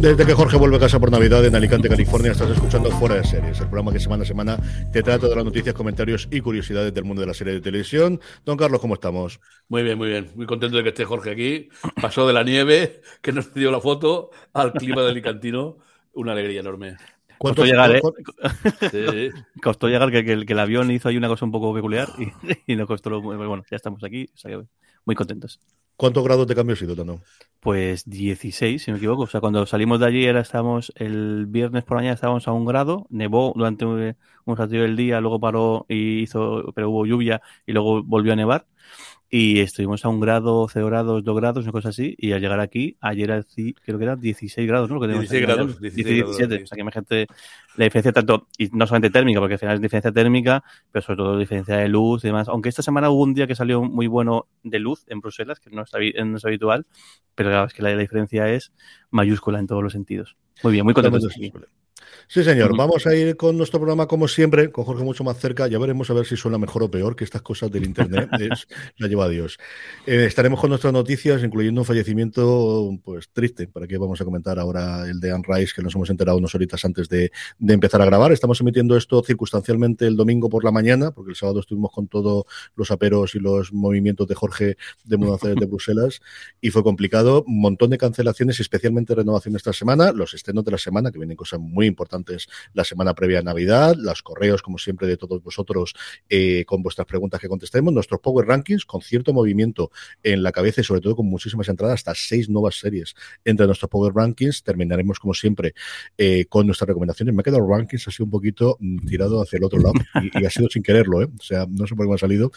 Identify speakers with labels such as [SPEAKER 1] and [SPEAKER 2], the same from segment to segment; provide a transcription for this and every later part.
[SPEAKER 1] Desde que Jorge vuelve a casa por Navidad en Alicante, California, estás escuchando Fuera de Series, el programa que semana a semana te trae todas las noticias, comentarios y curiosidades del mundo de la serie de televisión. Don Carlos, ¿cómo estamos?
[SPEAKER 2] Muy bien, muy bien. Muy contento de que esté Jorge aquí. Pasó de la nieve, que nos dio la foto, al clima de Alicantino. Una alegría enorme.
[SPEAKER 3] Costó llegar, ¿eh? Sí. Costó llegar que, que, que, el avión hizo ahí una cosa un poco peculiar y, y nos costó. Lo, bueno, ya estamos aquí, o sea, muy contentos.
[SPEAKER 1] ¿Cuántos grados de cambio ha sido, Tano?
[SPEAKER 3] Pues 16, si no me equivoco. O sea, cuando salimos de allí, era, estábamos el viernes por la mañana estábamos a un grado, nevó durante un, un del día, luego paró y hizo, pero hubo lluvia y luego volvió a nevar y estuvimos a un grado, cero grados, dos grados, una cosa así, y al llegar aquí, ayer creo que eran 16 grados, ¿no?
[SPEAKER 2] Lo que 16 grados, 16,
[SPEAKER 3] 17, grados, o sea que imagínate la diferencia tanto, y no solamente térmica, porque al final es diferencia térmica, pero sobre todo diferencia de luz y demás, aunque esta semana hubo un día que salió muy bueno de luz en Bruselas, que no es, no es habitual, pero claro, es que la, la, diferencia es mayúscula en todos los sentidos. Muy bien, muy contento.
[SPEAKER 1] Sí, señor. Vamos a ir con nuestro programa como siempre, con Jorge mucho más cerca. Ya veremos a ver si suena mejor o peor que estas cosas del Internet. es, la lleva a Dios. Eh, estaremos con nuestras noticias, incluyendo un fallecimiento pues triste, para que vamos a comentar ahora el de Anne Rice, que nos hemos enterado unas horitas antes de, de, empezar a grabar. Estamos emitiendo esto circunstancialmente el domingo por la mañana, porque el sábado estuvimos con todos los aperos y los movimientos de Jorge de mudanza de Bruselas y fue complicado. Un montón de cancelaciones, especialmente renovación esta semana, los estrenos de la semana, que vienen cosas muy importantes la semana previa a Navidad, los correos, como siempre, de todos vosotros eh, con vuestras preguntas que contestemos, nuestros Power Rankings con cierto movimiento en la cabeza y sobre todo con muchísimas entradas, hasta seis nuevas series entre nuestros Power Rankings. Terminaremos, como siempre, eh, con nuestras recomendaciones. Me ha quedado Rankings así un poquito mm, tirado hacia el otro lado y, y, ha sido sin quererlo, ¿eh? o sea, no sé por qué me ha salido.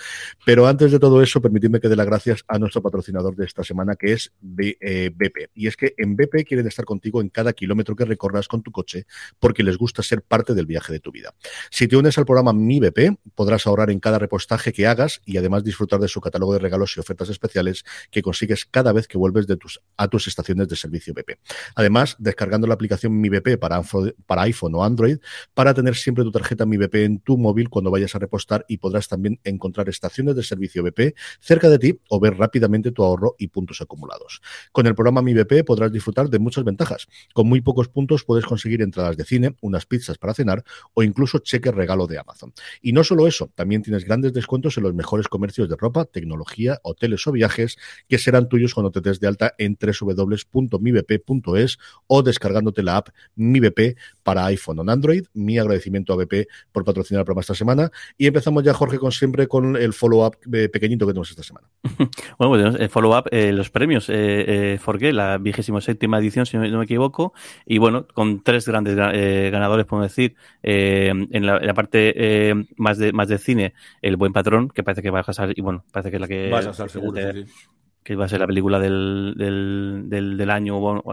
[SPEAKER 1] Pero antes de todo eso, permitidme que dé las gracias a nuestro patrocinador de esta semana, que es B, eh, BP. Y es que en BP quieren estar contigo en cada kilómetro que recorras con tu coche porque les gusta ser parte del viaje de tu vida. Si te unes al programa Mi BP, podrás ahorrar en cada repostaje que hagas y además disfrutar de su catálogo de regalos y ofertas especiales que consigues cada vez que vuelves a tus estaciones de servicio BP. Además, descargando la aplicación Mi BP para, para iPhone o Android para tener siempre tu tarjeta Mi BP en tu móvil cuando vayas a repostar y podrás también encontrar estaciones de servicio BP cerca de ti o ver rápidamente tu ahorro y puntos acumulados. Con el programa Mi BP podrás disfrutar de muchas ventajas. Con muy pocos puntos puedes conseguir entradas de cine, unas pizzas para cenar o incluso cheque regalo de Amazon. Y no solo eso, también tienes grandes descuentos en los mejores comercios de ropa, tecnología, hoteles o viajes que serán tuyos cuando te des de alta en www.mibp.es o descargándote la app MiBP para iPhone o Android. Mi agradecimiento a BP por patrocinar el programa esta semana. Y empezamos ya, Jorge, con siempre con el follow-up pequeñito que tenemos esta semana.
[SPEAKER 3] bueno, pues el follow-up, eh, los premios, eh, eh, la vigésima séptima edición, si no me equivoco, y bueno, con tres grandes eh, ganadores, podemos decir, eh, en, la, en, la, parte eh, más de más de cine, El Buen Patrón, que parece que va a pasar, y bueno, parece que es la que...
[SPEAKER 2] Va a seguro,
[SPEAKER 3] de, sí. Que va a ser la película del, del, del, del año, bueno,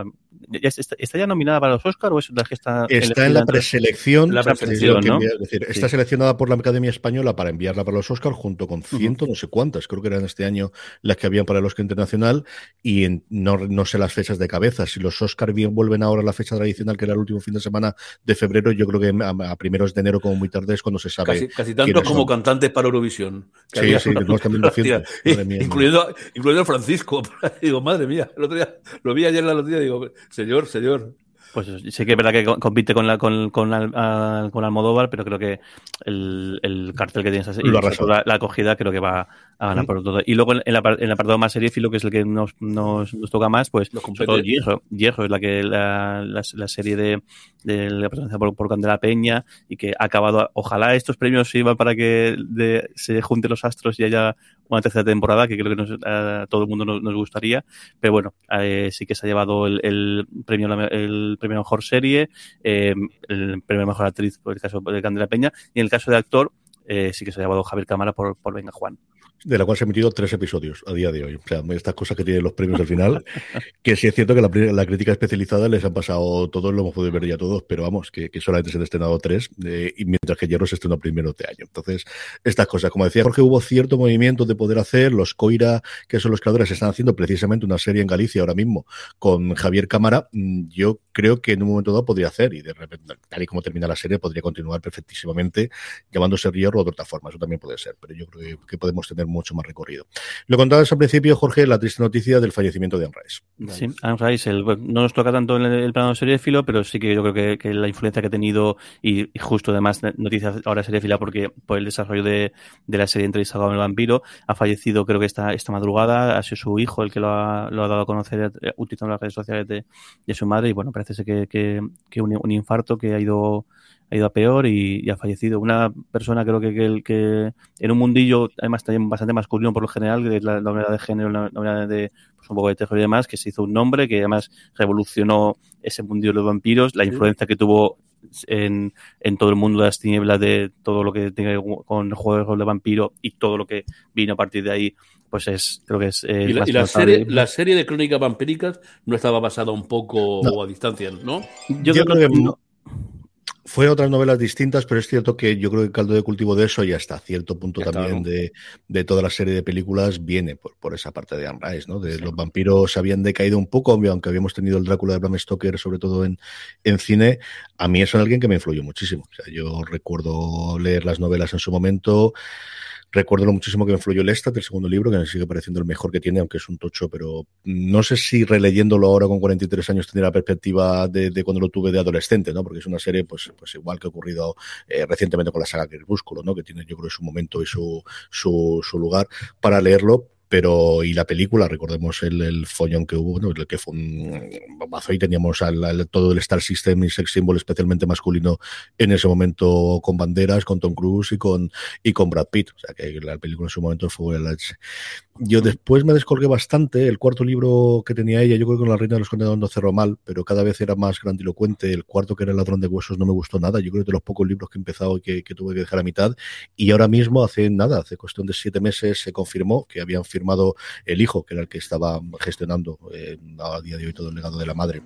[SPEAKER 3] ¿Está, ¿Está, ya nominada para los Oscars o es la que está,
[SPEAKER 1] está en la preselección?
[SPEAKER 3] La preselección ¿no?
[SPEAKER 1] Es decir, sí. está seleccionada por la Academia Española para enviarla para los Oscars junto con ciento, uh -huh. no sé cuántas, creo que eran este año las que habían para el Oscar Internacional y en, no, no, sé las fechas de cabeza. Si los Oscars bien vuelven ahora a la fecha tradicional, que era el último fin de semana de febrero, yo creo que a, a primeros de enero como muy tarde es cuando se sabe.
[SPEAKER 2] Casi, casi tanto como son. cantantes para Eurovisión.
[SPEAKER 1] Que sí, sí, tenemos también 200.
[SPEAKER 2] Mía, incluyendo, incluyendo a Francisco. digo, madre mía, el otro día lo vi ayer en la noticia, digo, señor, señor.
[SPEAKER 3] Pues sé que es verdad que compite con la con, con, la, con Almodóvar, pero creo que el, el cartel que tienes y la, la, acogida creo que va a ganar por todo. Y luego en, la, en el apartado más seriéfilo, que es el que nos, nos, nos toca más, pues todo Hierro. Hierro es la que la, la, la serie de, de la presencia por, por Candela Peña y que ha acabado. Ojalá estos premios sirvan para que de, se junten los astros y haya una tercera temporada que creo que a todo el mundo nos, gustaría. Pero bueno, eh, sí que se ha llevado el, premio el premio mejor serie, eh, el premio mejor actriz por el caso de Candela Peña y en el caso de actor eh, sí que se ha llevado Javier Cámara por, por Venga Juan
[SPEAKER 1] de la cual se han emitido tres episodios a día de hoy. O sea, estas cosas que tienen los premios al final, que sí es cierto que la, crítica especializada les han pasado todos, lo hemos podido ver ya todos, pero vamos, que, solamente se han estrenado tres, eh, y mientras que Hierro se estrenó primero de año. Entonces, estas cosas, como decía Jorge, hubo cierto movimiento de poder hacer, los Coira, que son los creadores, están haciendo precisamente una serie en Galicia ahora mismo con Javier Cámara, mm, yo creo que en un momento dado podría hacer, y de repente, tal y como termina la serie, podría continuar perfectísimamente llamándose Hierro o de otra forma, eso también puede ser, pero yo creo que podemos tener mucho más recorrido. Lo contabas al principio, Jorge, la triste noticia del fallecimiento de Anne.
[SPEAKER 3] Sí, Anne Rice no nos toca tanto en el, plano de filo, pero sí que yo creo que, la influencia que ha tenido, y, justo además noticias ahora fila porque por el desarrollo de, la serie entrevistada con el vampiro, ha fallecido creo que esta, esta madrugada, ha sido su hijo el que lo ha, dado a conocer eh, utilizando las redes sociales de, su madre, y bueno, parece que, que, un infarto que ha ido ha ido a peor y, ha fallecido. Una persona creo que, que, que, en un mundillo, además también bastante masculino por lo general, que es la, la de género, la, la de pues, un poco de tejo y demás, que se hizo un nombre, que además revolucionó ese mundillo de los vampiros, la influencia que tuvo en, en, todo el mundo de las tinieblas, de todo lo que tiene con juegos de vampiro y todo lo que vino a partir de ahí, pues es, creo que es.
[SPEAKER 2] Eh, y, la, serie, la serie de crónicas vampíricas no estaba basada un poco a distancia, ¿no?
[SPEAKER 1] Yo, creo, que, no. Fue otras novelas distintas, pero es cierto que yo creo que el caldo de cultivo de eso ya está. Cierto punto también de, de, toda la serie de películas viene por, por esa parte de Anne Rice, ¿no? De los vampiros habían decaído un poco, aunque habíamos tenido el Drácula de Bram Stoker, sobre todo en, en cine. A mí es alguien que me influyó muchísimo. O sea, yo recuerdo leer las novelas en su momento. Recuerdo lo muchísimo que me influyó el Estat, el segundo libro, que me sigue pareciendo el mejor que tiene, aunque es un tocho, pero no sé si releyéndolo ahora con 43 años tendría la perspectiva de, cuando lo tuve de adolescente, ¿no? Porque es una serie, pues, pues igual que ha ocurrido eh, recientemente con la saga Crepúsculo, ¿no? Que tiene, yo creo, su momento y su, su, su lugar para leerlo, pero y la película, recordemos el, el follón que hubo, ¿no? el que fue un bombazo y teníamos al, todo el Star System y sex symbol especialmente masculino en ese momento con banderas, con Tom Cruise y con y con Brad Pitt, o sea que la película en su momento fue la, yo después me descolgué bastante. El cuarto libro que tenía ella, yo creo que con la Reina de los Condenados no cerró mal, pero cada vez era más grandilocuente. El cuarto, que era El Ladrón de Huesos, no me gustó nada. Yo creo que de los pocos libros que he empezado y que, tuve que dejar a mitad. Y ahora mismo, hace nada, hace cuestión de siete meses, se confirmó que habían firmado el hijo, que era el que estaba gestionando eh, a día de hoy todo el legado de la madre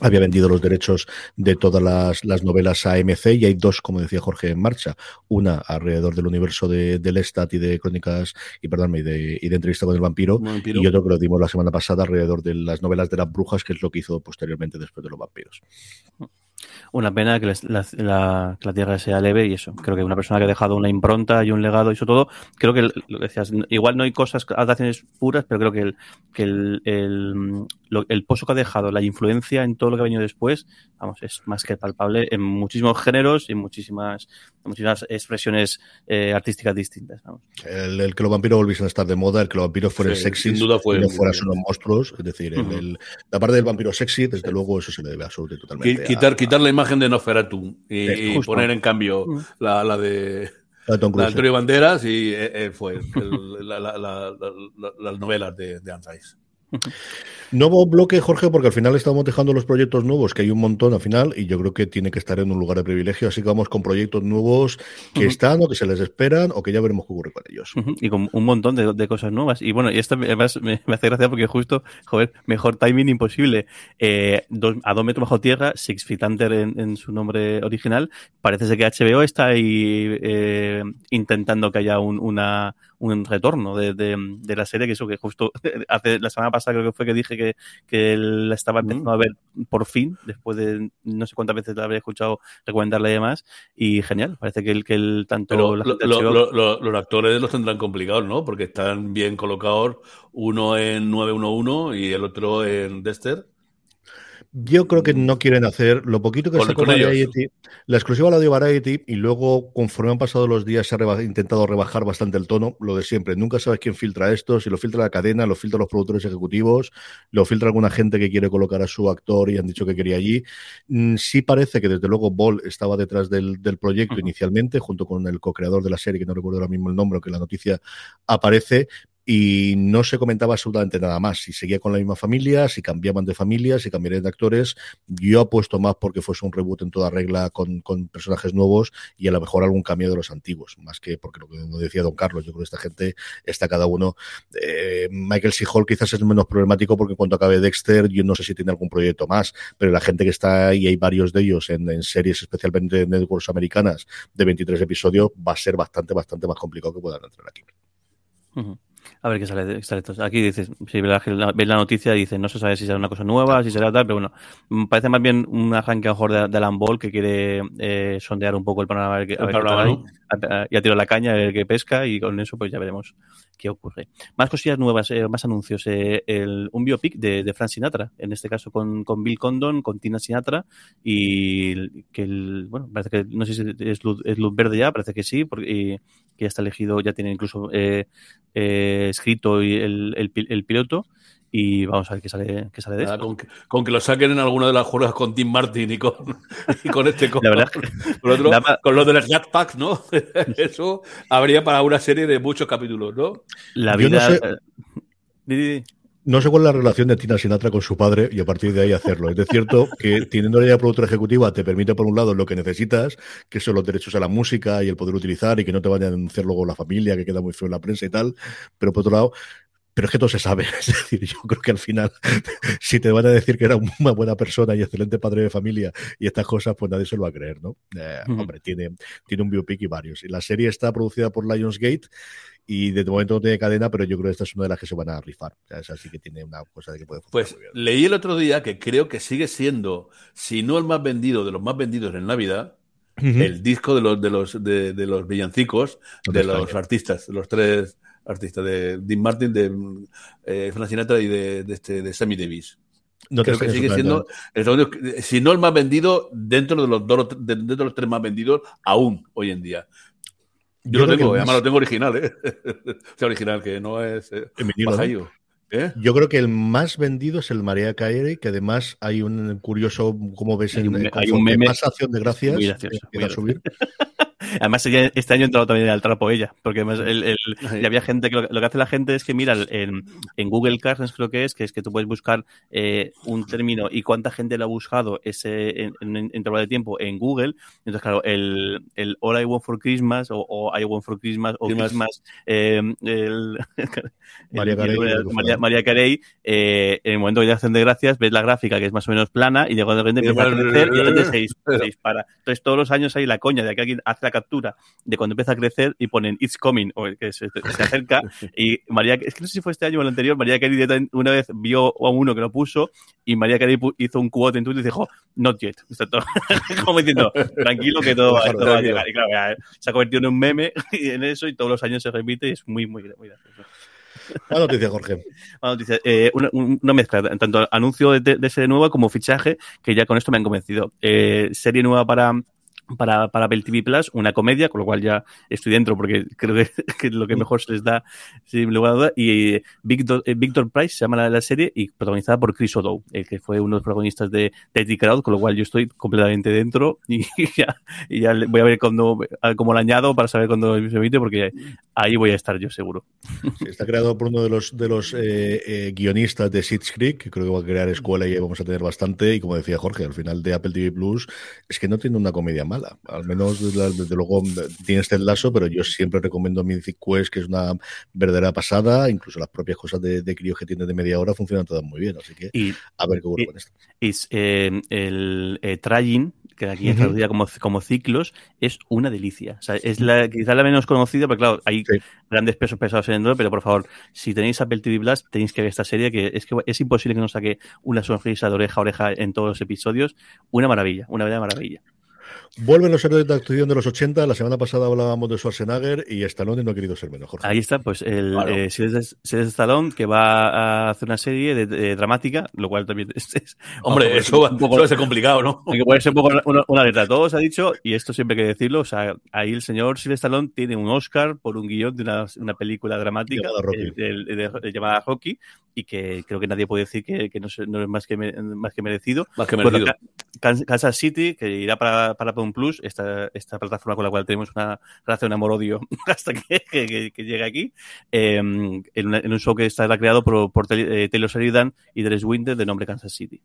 [SPEAKER 1] había vendido los derechos de todas las, novelas a AMC y hay dos, como decía Jorge, en marcha. Una alrededor del universo de, del Estat y de crónicas, y perdón, y de, y de entrevista con el vampiro, y otro que lo dimos la semana pasada alrededor de las novelas de las brujas, que es lo que hizo posteriormente después de los vampiros.
[SPEAKER 3] Una pena que la, la, tierra sea leve y eso. Creo que una persona que ha dejado una impronta y un legado y eso todo, creo que lo decías, igual no hay cosas, adaptaciones puras, pero creo que el, que el, el, el pozo que ha dejado, la influencia en todo lo que ha venido después, vamos, es más que palpable en muchísimos géneros y en muchísimas, muchísimas expresiones eh, artísticas distintas.
[SPEAKER 1] El, que los vampiros volviesen a estar de moda, el que los vampiros fueran sexy, sin duda fue no fueran solo monstruos, es decir, la parte del vampiro sexy, desde luego, eso se le debe absolutamente totalmente.
[SPEAKER 2] Quitar, quitar la imagen de Noferatu y, poner en cambio la, la de la Antonio Banderas y eh, eh, fue las novelas de, de
[SPEAKER 1] Nuevo bloque, Jorge, porque al final estamos dejando los proyectos nuevos, que hay un montón al final, y yo creo que tiene que estar en un lugar de privilegio, así que vamos con proyectos nuevos que están o que se les esperan o que ya veremos qué ocurre con ellos.
[SPEAKER 3] Y con un montón de, cosas nuevas. Y bueno, y esto además me, hace gracia porque justo, joder, mejor timing imposible. Eh, a dos metros bajo tierra, Six Feet Under en, su nombre original, parece ser que HBO está ahí eh, intentando que haya un, una, un retorno de, de, la serie, que eso que justo hace la semana pasada creo que fue que dije que, que la estaba empezando a ver por fin, después de no sé cuántas veces la habría escuchado recomendarla y demás, y genial, parece que el, que el tanto...
[SPEAKER 2] los actores los tendrán complicados, ¿no? Porque están bien colocados, uno en 911 y el otro en Dexter.
[SPEAKER 1] Yo creo que no quieren hacer lo poquito que sacó Variety, la exclusiva la dio Variety y luego conforme han pasado los días se ha intentado rebajar bastante el tono, lo de siempre. Nunca sabes quién filtra esto, si lo filtra la cadena, lo filtra los productores ejecutivos, lo filtra alguna gente que quiere colocar a su actor y han dicho que quería allí. Mm, sí parece que desde luego Ball estaba detrás del, proyecto inicialmente, junto con el co-creador de la serie, que no recuerdo ahora mismo el nombre, que la noticia aparece, y no se comentaba absolutamente nada más. Si seguía con la misma familia, si cambiaban de familia, si cambiarían de actores. Yo apuesto más porque fuese un reboot en toda regla con, personajes nuevos y a lo mejor algún cambio de los antiguos, más que porque lo que decía Don Carlos, yo creo que esta gente está cada uno. Eh, Michael C. Quizás es menos problemático porque cuando acabe Dexter, yo no sé si tiene algún proyecto más, pero la gente que está ahí, hay varios de ellos en, series, especialmente en networks americanas, de 23 episodios, va a ser bastante, bastante más complicado que puedan entrar aquí.
[SPEAKER 3] A ver qué sale, sale Aquí dices, si ves la, la, noticia, dice no se sabe si será una cosa nueva, si será tal, pero bueno, mm, parece más bien un arranque mejor de, de Alan Ball que quiere eh, sondear un poco el panorama, a ver, a ya tiro la caña, a ver qué pesca y con eso pues ya veremos qué ocurre. Más cosillas nuevas, eh, más anuncios. Eh, el, un biopic de, de Frank Sinatra, en este caso con, con, Bill Condon, con Tina Sinatra y que el, bueno, parece que no sé si es luz, es luz verde ya, parece que sí, porque que ya está elegido, ya tiene incluso eh, eh, escrito el, el, el, piloto y vamos a ver qué sale, qué sale de eso.
[SPEAKER 2] Con que, con que, lo saquen en alguna de las jugadas con Tim Martin y con, y con este con, la con, otro, con los de los ¿no? Eso habría para una serie de muchos capítulos, ¿no?
[SPEAKER 3] La vida.
[SPEAKER 1] No sé... No sé cuál es la relación de Tina Sinatra con su padre y a partir de ahí hacerlo. Es cierto que teniendo la productora ejecutiva te permite, por un lado, lo que necesitas, que son los derechos a la música y el poder utilizar y que no te vayan a denunciar luego la familia, que queda muy feo en la prensa y tal. Pero por otro lado, pero es que todo se sabe. Es decir, yo creo que al final, si te van a decir que era una buena persona y excelente padre de familia y estas cosas, pues nadie se lo va a creer, ¿no? Eh, hombre, tiene, tiene un biopic y varios. Y la serie está producida por Lionsgate y de momento no tiene cadena, pero yo creo que esta es una de las que se van a rifar. O sea, esa sí que tiene una cosa de que puede
[SPEAKER 2] funcionar. Pues leí el otro día que creo que sigue siendo, si no el más vendido, de los más vendidos en Navidad, el disco de los de los de, los villancicos de los artistas, de los tres artistas, de Dean Martin, de eh, Frank Sinatra y de, este, de Sammy Davis. No Creo que sigue siendo, si no el más vendido, dentro de los dos, dentro de los tres más vendidos, aún hoy en día. Yo, lo tengo, además lo tengo original, ¿eh? o sea, original, que no es eh,
[SPEAKER 1] ¿Eh? Yo creo que el más vendido es el María Carey, que además hay un curioso, como ves, hay un, hay un meme más acción de gracias. Muy gracioso, muy subir.
[SPEAKER 3] Además, este año ha entrado también al trapo ella, porque además el, había gente que lo, que hace la gente es que mira en, en Google Cards creo que es, que es que tú puedes buscar eh, un término y cuánta gente lo ha buscado ese en, en, intervalo de tiempo en Google. Entonces, claro, el, el All I Want for Christmas o, I Want for Christmas o Christmas, eh, el, María Carey, María, Carey eh, en el momento que ya hacen de gracias, ves la gráfica que es más o menos plana y de repente empieza a crecer y de repente se, dispara. Entonces, todos los años hay la coña de que alguien hace la captura de cuando empieza a crecer y ponen It's coming, o que se, acerca. y María, es que no sé si fue este año o el anterior, María Carey una vez vio a uno que lo puso y María Carey hizo un quote en Twitter y dijo, not yet. como diciendo, tranquilo que todo, va a llegar. Y claro, se ha convertido en un meme en eso y todos los años se repite y es muy, muy, muy gracioso.
[SPEAKER 1] Una noticia, Jorge.
[SPEAKER 3] Una noticia. Eh, una, mezcla, tanto anuncio de, de, serie nueva como fichaje, que ya con esto me han convencido. Eh, serie nueva para, para, para Apple TV Plus, una comedia, con lo cual ya estoy dentro porque creo que, es lo que mejor se les da, sin lugar a duda. Y eh, Victor, eh, Victor Price se llama la, la, serie y protagonizada por Chris O'Dowd, el que fue uno de los protagonistas de Teddy Crowd, con lo cual yo estoy completamente dentro y ya, y ya voy a ver cuando, cómo lo añado para saber cuándo se emite porque ahí voy a estar yo seguro.
[SPEAKER 1] está creado por uno de los, de los eh, guionistas de Seeds Creek, que creo que va a crear escuela y ahí vamos a tener bastante. Y como decía Jorge, al final de Apple TV Plus es que no tiene una comedia más al menos, desde luego, tiene este lazo, pero yo siempre recomiendo Mythic Quest, que es una verdadera pasada. Incluso las propias cosas de, de críos que tiene de media hora funcionan todas muy bien. Así que a ver qué ocurre con esto.
[SPEAKER 3] Es, eh, el eh, que aquí es traducida como, como ciclos, es una delicia. O sea, es la, quizá la menos conocida, pero claro, hay grandes pesos pesados en el pero por favor, si tenéis Apple TV Plus, tenéis que ver esta serie, que es que es imposible que no saque una sonrisa de oreja a oreja en todos los episodios. Una maravilla, una verdadera maravilla.
[SPEAKER 1] Vuelven los héroes de acción de los 80. La semana pasada hablábamos de Schwarzenegger y Stallone no ha querido ser menos.
[SPEAKER 3] Ahí está, pues el claro. eh, Stallone que va a hacer una serie de, dramática, lo cual también es.
[SPEAKER 2] Hombre, eso, va, un poco, a ser complicado, ¿no?
[SPEAKER 3] Que puede ser un poco una, una letra. Todos ha dicho, y esto siempre hay que decirlo, o sea, ahí el señor Sylvester Stallone tiene un Oscar por un guion de una, una película dramática llamada Rocky, y que creo que nadie puede decir que, que no, no, es más que, más que merecido.
[SPEAKER 2] Más que merecido.
[SPEAKER 3] Kansas City, que irá para, para un Plus, esta, esta plataforma con la cual tenemos una relación amor-odio hasta que, que, que, llegue aquí, eh, en, una, en, un show que estará creado por, por Taylor Sheridan y Dres Winter de nombre Kansas City.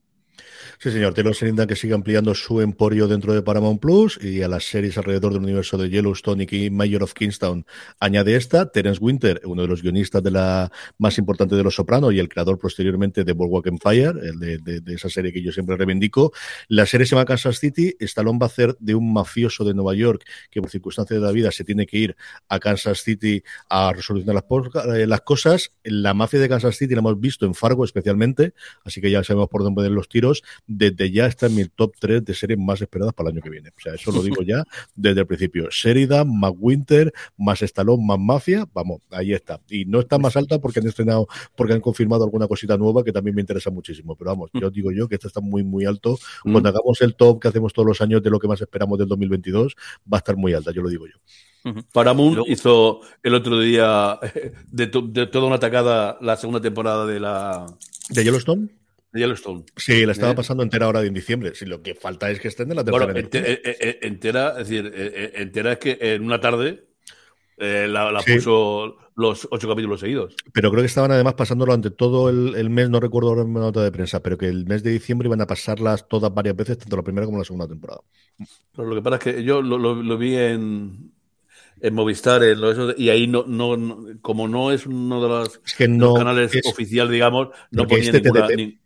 [SPEAKER 1] Sí, señor. Taylor Sheridan que sigue ampliando su emporio dentro de Paramount Plus y a las series alrededor del universo de Yellowstone y Mayor of Kingstown añade esta. Terence Winter, uno de los guionistas de la más importante de Los Sopranos y el creador posteriormente de Boardwalk Empire, el de, de, esa serie que yo siempre reivindico. La serie se llama Kansas City. Stallone va a hacer de un mafioso de Nueva York que por circunstancias de la vida se tiene que ir a Kansas City a resolucionar las, eh, las cosas. La mafia de Kansas City la hemos visto en Fargo especialmente, así que ya sabemos por dónde poner los tiros desde ya está en mi top 3 de series más esperadas para el año que viene. O sea, eso lo digo ya desde el principio. Sheridan, más Winter, más Stallone, más Mafia, vamos, ahí está. Y no está más alta porque han estrenado, porque han confirmado alguna cosita nueva que también me interesa muchísimo. Pero vamos, yo digo yo que esta está muy, muy alto. Cuando hagamos el top que hacemos todos los años de lo que más esperamos del 2022, va a estar muy alta, yo lo digo yo.
[SPEAKER 2] Paramount Luego, hizo el otro día de, to de, toda una atacada la segunda temporada de la.
[SPEAKER 1] ¿De Yellowstone?
[SPEAKER 2] De Yellowstone.
[SPEAKER 1] Sí, la estaba ¿Eh? pasando entera ahora en diciembre. Si lo que falta es que estén en la temporada.
[SPEAKER 2] Bueno, entera, eh, entera, es decir, entera es que en una tarde eh, la, la sí. puso los ocho capítulos seguidos.
[SPEAKER 1] Pero creo que estaban además pasándolo ante todo el, el mes, no recuerdo ahora una nota de prensa, pero que el mes de diciembre iban a pasarlas todas varias veces, tanto la primera como la segunda temporada.
[SPEAKER 2] Pero lo que pasa es que yo lo, lo, lo vi en, en Movistar, en lo eso, y ahí no, no, no, como no es uno de los,
[SPEAKER 1] es que no,
[SPEAKER 2] los canales es, oficial, digamos, no ponía este ninguna, ni,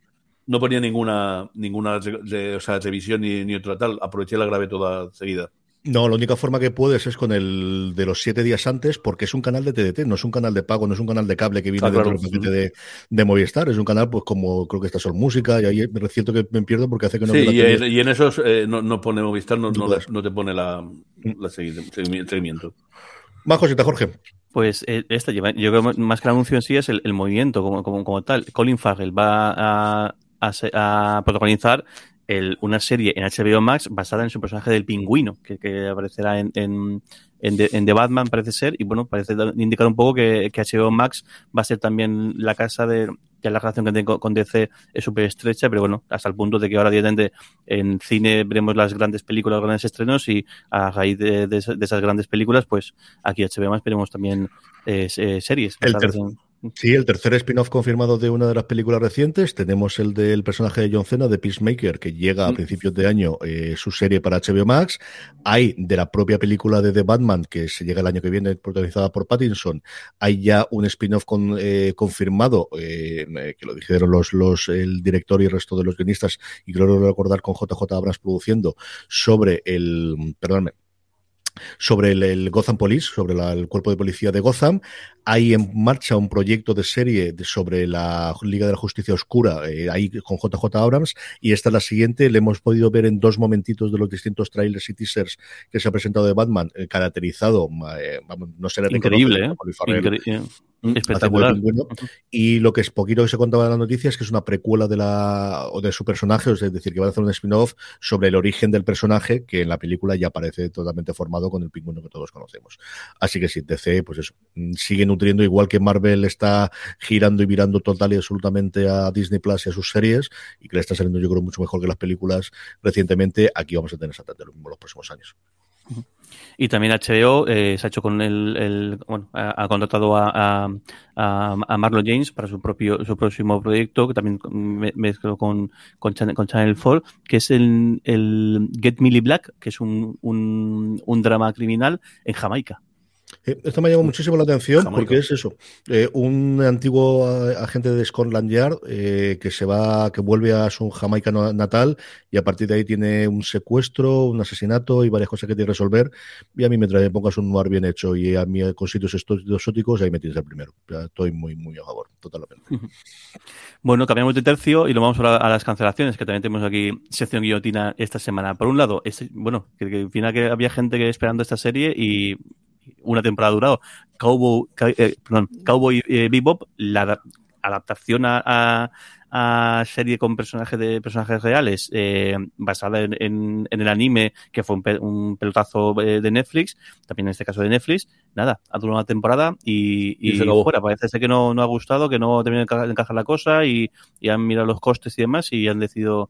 [SPEAKER 2] no ponía ninguna, ninguna de, o sea, revisión ni, ni otra tal. Aproveché la grabé toda seguida.
[SPEAKER 1] No, la única forma que puedes es con el de los siete días antes, porque es un canal de TDT, no es un canal de pago, no es un canal de cable que viene ah, claro. de, de, Movistar, es un canal pues como creo que está Sol Música, y ahí me siento que me pierdo porque hace que no...
[SPEAKER 2] Sí, y en, y en, esos eh, no, no, pone Movistar, no, no, no te pone la, la seguimiento.
[SPEAKER 1] Más cosita, Jorge.
[SPEAKER 3] Pues eh, esta lleva, yo creo más que el anuncio en sí es el, el movimiento como, como, como, tal. Colin Farrell va a, a, a protagonizar el, una serie en HBO Max basada en su personaje del pingüino, que, que aparecerá en, en, en, The, en, The, Batman, parece ser, y bueno, parece indicar un poco que, que, HBO Max va a ser también la casa de que la relación que tengo con DC es súper estrecha, pero bueno, hasta el punto de que ahora directamente en cine veremos las grandes películas, los grandes estrenos, y a raíz de, de, de esas grandes películas, pues aquí HBO Max veremos también eh, eh, series.
[SPEAKER 1] El, ter Sí, el tercer spin-off confirmado de una de las películas recientes. Tenemos el del personaje de John Cena, de Peacemaker, que llega a principios de año eh, su serie para HBO Max. Hay de la propia película de The Batman, que se llega el año que viene, protagonizada por Pattinson. Hay ya un spin-off con, eh, confirmado, eh, que lo dijeron los, los, el director y el resto de los guionistas, y creo recordar con JJ Abrams produciendo, sobre el, perdóname, sobre el, el, Gotham Police, sobre la, el cuerpo de policía de Gotham. Hay en marcha un proyecto de serie de, sobre la Liga de la Justicia Oscura, eh, ahí con JJ Abrams, y esta es la siguiente. Le hemos podido ver en dos momentitos de los distintos trailers y teasers que se ha presentado de Batman, eh, caracterizado, eh, no será
[SPEAKER 3] increíble, ¿eh? Increíble. Espectacular.
[SPEAKER 1] Bueno. Y lo que es poquito que se contaba en la noticia es que es una precuela de la o de su personaje, es decir, que van a hacer un spin-off sobre el origen del personaje, que en la película ya aparece totalmente formado con el pingüino que todos conocemos. Así que sí, DC, pues eso, sigue nutriendo, igual que Marvel está girando y virando total y absolutamente a Disney Plus y a sus series, y que le está saliendo yo creo mucho mejor que las películas recientemente, aquí vamos a tener exactamente lo mismo los próximos años.
[SPEAKER 3] Y también HBO eh, se ha hecho con el, bueno, ha, contratado a, a, a, Marlon James para su propio su próximo proyecto, que también mezcló con, con, con Channel 4, que es el, el Get Millie Black, que es un, un drama criminal en Jamaica.
[SPEAKER 1] Esto me ha llamado muchísimo la atención porque es eso, eh, un antiguo agente de Scotland Yard eh, que se va, que vuelve a su Jamaica natal y a partir de ahí tiene un secuestro, un asesinato y varias cosas que tiene que resolver. Y a mí mientras me pongas un noir bien hecho y a mí con sitios exóticos, ahí me tienes el primero. estoy muy, muy a favor, totalmente.
[SPEAKER 3] Bueno, cambiamos de tercio y lo vamos a, a las cancelaciones, que también tenemos aquí sección guillotina esta semana. Por un lado, bueno, que, que al final que había gente que esperando esta serie y una temporada durado. Cowboy, eh, perdón, Cowboy eh, Bebop, la adaptación a, a, serie con personajes de personajes reales eh, basada en, en, el anime que fue un, pelotazo eh, de Netflix también en este caso de Netflix nada ha durado una temporada y, y, fuera parece ser que no, no ha gustado que no termina de encajar la cosa y, y, han mirado los costes y demás y han decidido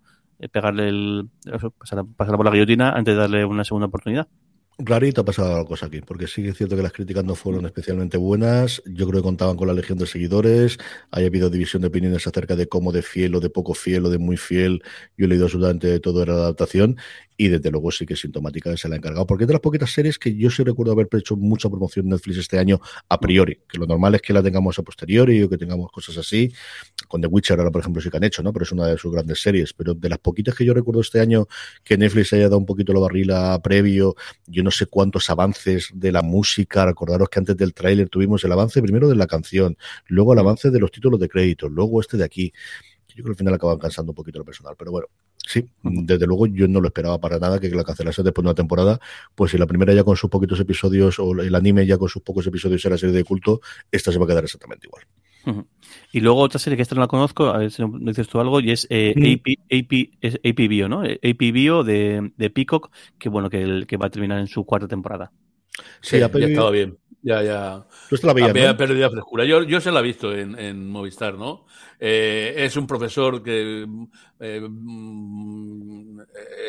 [SPEAKER 3] pegarle el pasar, pasar por la guillotina antes de darle una segunda oportunidad
[SPEAKER 1] Clarito ha pasado algo aquí, porque sí es cierto que las críticas no fueron especialmente buenas. Yo creo que contaban con la legión de seguidores. Hay habido división de opiniones acerca de cómo de fiel o de poco fiel o de muy fiel. Yo he leído absolutamente todo de la adaptación y desde luego sí que es sintomática que se la ha encargado, porque es de las poquitas series que yo sí recuerdo haber hecho mucha promoción Netflix este año a priori, que lo normal es que la tengamos a posteriori o que tengamos cosas así. Con The Witcher ahora, por ejemplo, sí que han hecho, ¿no? Pero es una de sus grandes series. Pero de las poquitas que yo recuerdo este año que Netflix haya dado un poquito la barrila previo, yo no sé cuántos avances de la música. Recordaros que antes del tráiler tuvimos el avance primero de la canción, luego el avance de los títulos de crédito, luego este de aquí. Yo creo que al final acaban cansando un poquito lo personal, pero bueno, Sí, desde luego yo no lo esperaba para nada que la cancelase después de una temporada, pues si la primera ya con sus poquitos episodios o el anime ya con sus pocos episodios era serie de culto, esta se va a quedar exactamente igual.
[SPEAKER 3] Y luego otra serie que esta no la conozco, a ver si me dices tú algo, y es eh, AP, AP, Bio, ¿no? AP Bio de, de Peacock, que bueno, que, el, que va a terminar en su cuarta temporada.
[SPEAKER 2] Sí, ya estaba bien. Ya, ya.
[SPEAKER 1] Tú la veías,
[SPEAKER 2] Había perdido la frescura. Yo, yo se la he visto en, en Movistar, ¿no? Eh, es un profesor que eh, mm,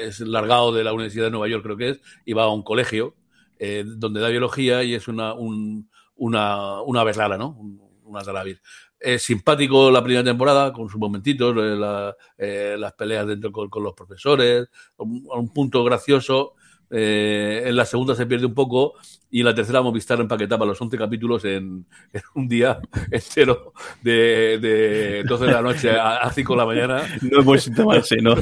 [SPEAKER 2] es largado de la Universidad de Nueva York, creo que es, y va a un colegio eh, donde da biología y es una, un, una, una berlala, ¿no? Una Es simpático la primera temporada, con sus momentitos, la, las peleas dentro con, con los profesores, un, un punto gracioso eh, en la segunda se pierde un poco y en la tercera Movistar empaquetaba los 11 capítulos en, un día entero de, de 12 de la noche a, 5 de la mañana.
[SPEAKER 3] No es buen síntoma ese, ¿no?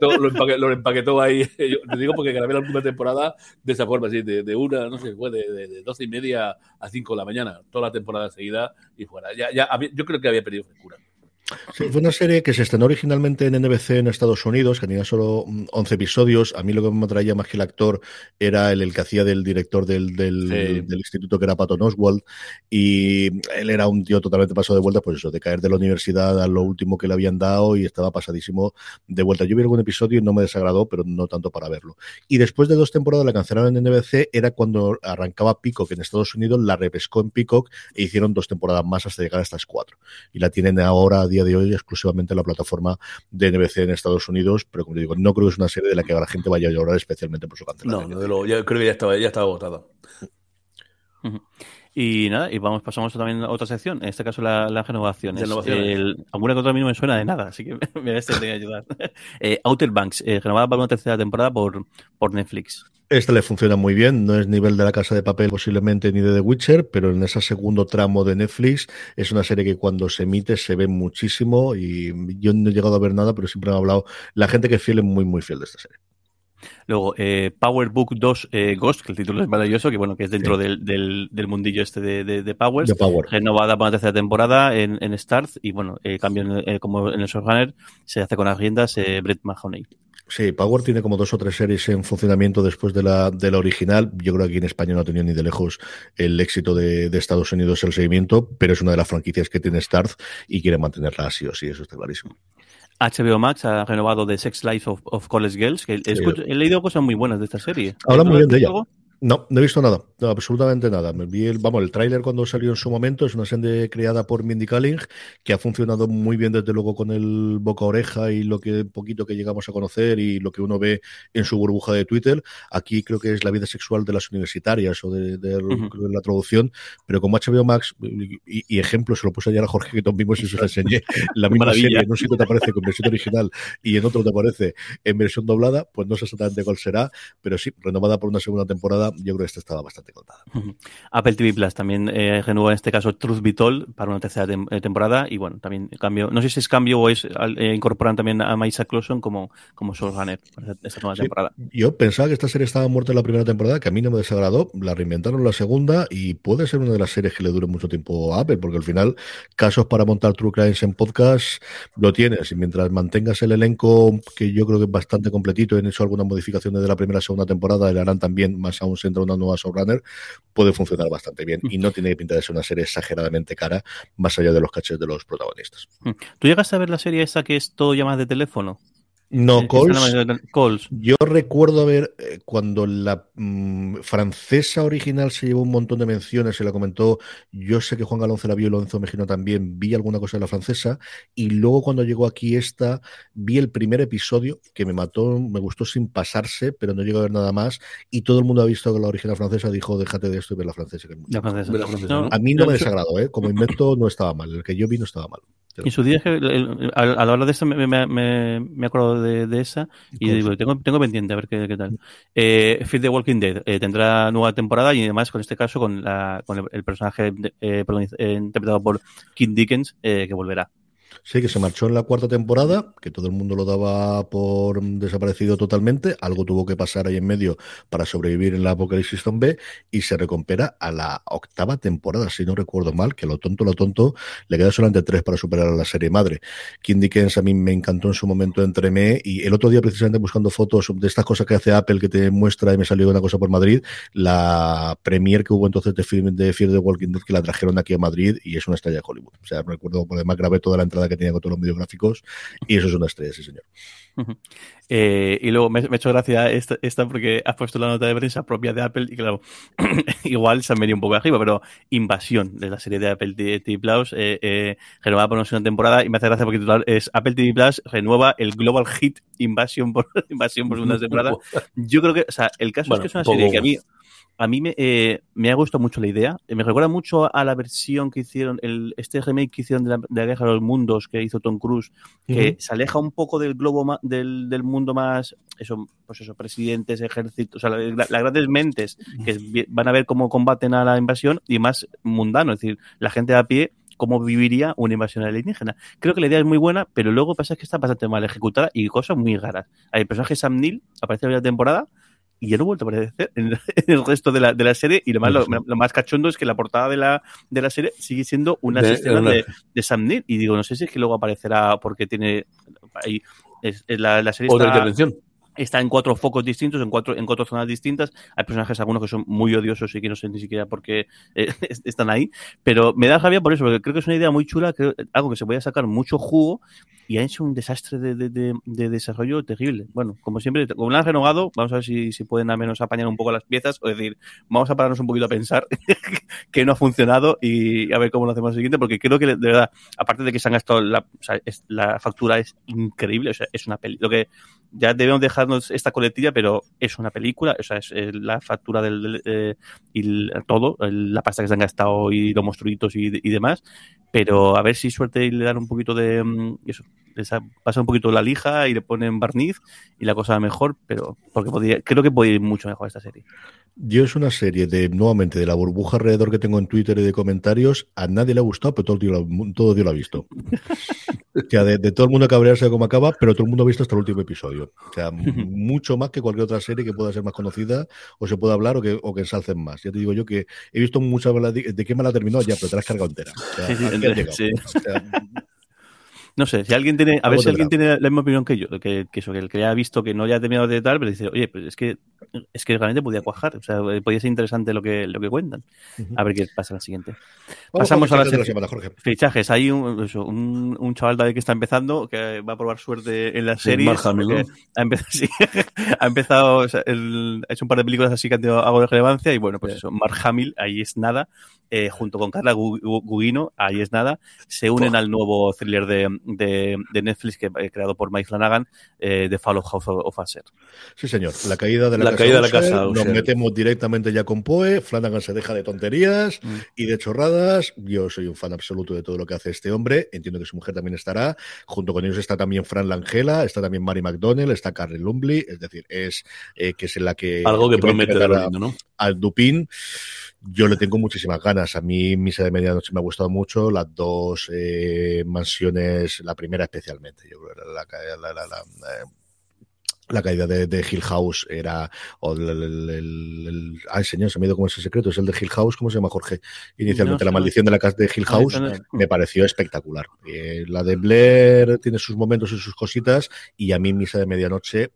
[SPEAKER 2] Lo, empaquetó, ahí. Yo te digo porque grabé la última temporada de esa forma, así, de, de una, no sé, fue de, de, 12 y media a 5 de la mañana, toda la temporada seguida y fuera. Ya, ya, yo creo que había perdido frescura.
[SPEAKER 1] Sí, fue una serie que se estrenó originalmente en NBC en Estados Unidos, que tenía solo 11 episodios. A mí lo que me atraía más que el actor era el, el que hacía del director del, del, del, instituto, que era Patton Oswald, y él era un tío totalmente pasado de vuelta, pues eso, de caer de la universidad a lo último que le habían dado y estaba pasadísimo de vuelta. Yo vi algún episodio y no me desagradó, pero no tanto para verlo. Y después de dos temporadas la cancelaron en NBC, era cuando arrancaba Peacock en Estados Unidos, la repescó en Peacock e hicieron dos temporadas más hasta llegar a estas cuatro. Y la tienen ahora a de hoy exclusivamente la plataforma de NBC en Estados Unidos, pero como digo, no creo que es una serie de la que la gente vaya a llorar especialmente por su cancelación.
[SPEAKER 2] No, no yo creo que ya estaba, ya estaba agotada.
[SPEAKER 3] Y nada, y vamos, pasamos también a otra sección, en este caso la, la renovación. alguna que otra a mí no me suena de nada, así que me voy a ayudar. eh, Outer Banks, eh, renovada para una tercera temporada por, por Netflix.
[SPEAKER 1] Esta le funciona muy bien, no es nivel de la casa de papel posiblemente ni de The Witcher, pero en ese segundo tramo de Netflix es una serie que cuando se emite se ve muchísimo y yo no he llegado a ver nada, pero siempre me ha hablado la gente que es fiel es muy muy fiel de esta serie.
[SPEAKER 3] Luego, eh, Power Book 2 eh, Ghost, que el título es maravilloso, que bueno, que es dentro sí. del, del, del, mundillo este de, de, de Powers.
[SPEAKER 1] Power.
[SPEAKER 3] Renovada para una tercera temporada en, en Starz, y bueno, eh, cambio en, eh, como en el Showrunner, se hace con las riendas eh, Brett Mahoney.
[SPEAKER 1] Sí, Power tiene como dos o tres series en funcionamiento después de la, de la original. Yo creo que aquí en España no ha tenido ni de lejos el éxito de, de Estados Unidos el seguimiento, pero es una de las franquicias que tiene Starz y quiere mantenerla así o sí, eso está clarísimo.
[SPEAKER 3] HBO Max ha renovado The Sex Life of, of College Girls, que he, sí. he, leído cosas muy buenas de esta serie.
[SPEAKER 1] Habla muy bien de ella. Algo? No, no he visto nada, no, absolutamente nada. Me vi el, vamos, el tráiler cuando salió en su momento, es una serie creada por Mindy Kaling, que ha funcionado muy bien desde luego con el boca oreja y lo que poquito que llegamos a conocer y lo que uno ve en su burbuja de Twitter. Aquí creo que es la vida sexual de las universitarias o de, de, uh -huh. de la traducción, pero como HBO Max, y, y ejemplo, se lo puse ayer a Jorge que también vimos y se lo enseñé, la misma Maravilla. serie en un sitio te aparece con versión original y en otro te aparece en versión doblada, pues no sé exactamente cuál será, pero sí, renovada por una segunda temporada yo creo que esta estaba bastante contada.
[SPEAKER 3] Apple TV Plus también eh, renueva en este caso Truth Be Told para una tercera eh, temporada y bueno, también cambio, no sé si es cambio o es eh, incorporan también a Maisa Clausen como, como showrunner para esta nueva temporada.
[SPEAKER 1] Yo pensaba que esta serie estaba muerta en la primera temporada, que a mí no me desagradó, la reinventaron la segunda y puede ser una de las series que le dure mucho tiempo a Apple, porque al final casos para montar True Crimes en podcast lo tienes y mientras mantengas el elenco que yo creo que es bastante completito, han hecho algunas modificaciones de la primera segunda temporada, y harán también, más aún si entra una nueva showrunner, puede funcionar bastante bien y no tiene que pintar de ser una serie exageradamente cara más allá de los caches de los protagonistas.
[SPEAKER 3] ¿Tú llegaste a ver la serie esa que es todo llamadas de teléfono?
[SPEAKER 1] No, Calls, Yo recuerdo ver eh, cuando la mm, francesa original se llevó un montón de menciones, se la comentó. Yo sé que Juan Galonce la vio y Lorenzo Mejino también. Vi alguna cosa de la francesa. Y luego, cuando llegó aquí esta, vi el primer episodio que me mató, me gustó sin pasarse, pero no llegó a ver nada más. Y todo el mundo ha visto que la original francesa dijo: déjate de esto y ve la francesa. A mí no me desagradó, ¿eh? como invento no estaba mal. El que yo vi no estaba mal.
[SPEAKER 3] En su día, a, la hora de esto me, me, me, acuerdo de, esa y digo, tengo, tengo pendiente a ver qué, tal. Eh, Feed the Walking Dead eh, tendrá nueva temporada y además con este caso con, la, con el, personaje eh, eh, interpretado por Kim Dickens que volverá.
[SPEAKER 1] Sí, que se marchó en la cuarta temporada, que todo el mundo lo daba por desaparecido totalmente. Algo tuvo que pasar ahí en medio para sobrevivir en la Apocalipsis B y se recupera a la octava temporada, si no recuerdo mal, que lo tonto, lo tonto, le queda solamente tres para superar a la serie madre. Kim Dickens a mí me encantó en su momento entre me y el otro día precisamente buscando fotos de estas cosas que hace Apple que te muestra y me salió una cosa por Madrid, la premier que hubo entonces de, de Fear the Walking Dead que la trajeron aquí a Madrid y es una estrella de Hollywood. O sea, recuerdo, además grabé toda la entrada que tenía con todos los mediográficos y eso es una estrella, sí señor.
[SPEAKER 3] Eh, y luego me, me, he hecho gracia esta, esta, porque has puesto la nota de prensa propia de Apple y claro, igual se han venido un poco arriba, pero Invasión de la serie de Apple TV Plus, eh, eh, renovada por una temporada y me hace gracia porque titular es Apple TV Plus renueva el Global Hit Invasión por, Invasión por segunda temporada. Yo creo que, o sea, el caso es que es una serie que a mí a mí me, eh, me, ha gustado mucho la idea. Me recuerda mucho a la versión que hicieron, el, este remake que hicieron de la, de la Guerra de los Mundos que hizo Tom Cruise, que se aleja un poco del globo del, del, mundo más, eso, pues eso, presidentes, ejércitos, o sea, las grandes mentes que van a ver cómo combaten a la invasión y más mundano, es decir, la gente a pie cómo viviría una invasión alienígena. Creo que la idea es muy buena, pero luego pasa que está bastante mal ejecutada y cosas muy raras. Hay personaje Sam Neill, aparece en la primera temporada, y ya no ha vuelto a aparecer en, el resto de la, de la serie. Y lo más, lo, más cachondo es que la portada de la, de la serie sigue siendo una de, de, de, Sam Neill. Y digo, no sé si es que luego aparecerá porque tiene. Ahí, es, la, la serie
[SPEAKER 2] Otra intervención
[SPEAKER 3] está en cuatro focos distintos, en cuatro, en cuatro zonas distintas. Hay personajes, algunos que son muy odiosos y que no sé ni siquiera por qué eh, están ahí. Pero me da rabia por eso, porque creo que es una idea muy chula, creo, algo que se puede sacar mucho jugo y ha hecho un desastre de, de, de, desarrollo terrible. Bueno, como siempre, como lo han renovado, vamos a ver si, si pueden al menos apañar un poco las piezas o decir, vamos a pararnos un poquito a pensar que no ha funcionado y a ver cómo lo hacemos el siguiente, porque creo que de verdad, aparte de que se han gastado, la, o sea, es, la factura es increíble, o sea, es una peli. Lo que ya debemos esta coletilla, pero es una película, o sea, es, la factura del, eh, y todo, la pasta que se han gastado y los monstruitos y, y, demás, pero a ver si suerte y le dan un poquito de mm, eso, pasa un poquito la lija y le ponen barniz y la cosa va mejor, pero porque podría, creo que puede ir mucho mejor esta serie.
[SPEAKER 1] Yo es una serie de, nuevamente, de la burbuja alrededor que tengo en Twitter y de comentarios. A nadie le ha gustado, pero todo el Dios lo, todo Dios lo ha visto. o sea, de, todo el mundo cabrearse cómo acaba, pero todo el mundo ha visto hasta el último episodio. O sea, mucho más que cualquier otra serie que pueda ser más conocida o se pueda hablar o que, o que ensalcen más. Ya te digo yo que he visto muchas de qué me la terminó ya, pero te la has cargado entera. O sea, sí, sí,
[SPEAKER 3] no sé, si alguien tiene, a ver si alguien tiene la misma opinión que yo, que, que eso, que el que haya visto que no haya terminado de tal, pero dice, oye, pues es que es que realmente podía cuajar, o sea, podía ser interesante lo que, lo que cuentan. A ver qué pasa en la siguiente. Pasamos a, las fichajes. Hay un, eso, un, un, chaval que está empezando, que va a probar suerte en la serie. Ha empezado, sí, ha empezado, o sea, el, ha hecho un par de películas así que han tenido algo de relevancia y bueno, pues eso, Mark Hamill, ahí es nada, eh, junto con Carla Gugino, ahí es nada, se unen al nuevo thriller de, de, Netflix que eh, creado por Mike Flanagan, eh, The Fall of House of Usher.
[SPEAKER 1] Sí, señor. La caída de la, casa, caída de la casa Nos metemos directamente ya con Poe. Flanagan se deja de tonterías mm. y de chorradas. Yo soy un fan absoluto de todo lo que hace este hombre. Entiendo que su mujer también estará. Junto con ellos está también Fran Langela, está también Mary McDonnell, está Carrie Lumbly. Es decir, es eh, que es en la que.
[SPEAKER 2] Algo que, promete dar ¿no?
[SPEAKER 1] Al Dupin. Yo le tengo muchísimas ganas. A mí Misa de Medianoche me ha gustado mucho. Las dos eh, mansiones, la primera especialmente. Yo creo que la, la, la, la caída de, Hill House era o el, ay señor se me ha ido como ese secreto es el de Hill House cómo se llama Jorge inicialmente la maldición de la casa de Hill House me pareció espectacular eh, la de Blair tiene sus momentos y sus cositas y a mí misa de medianoche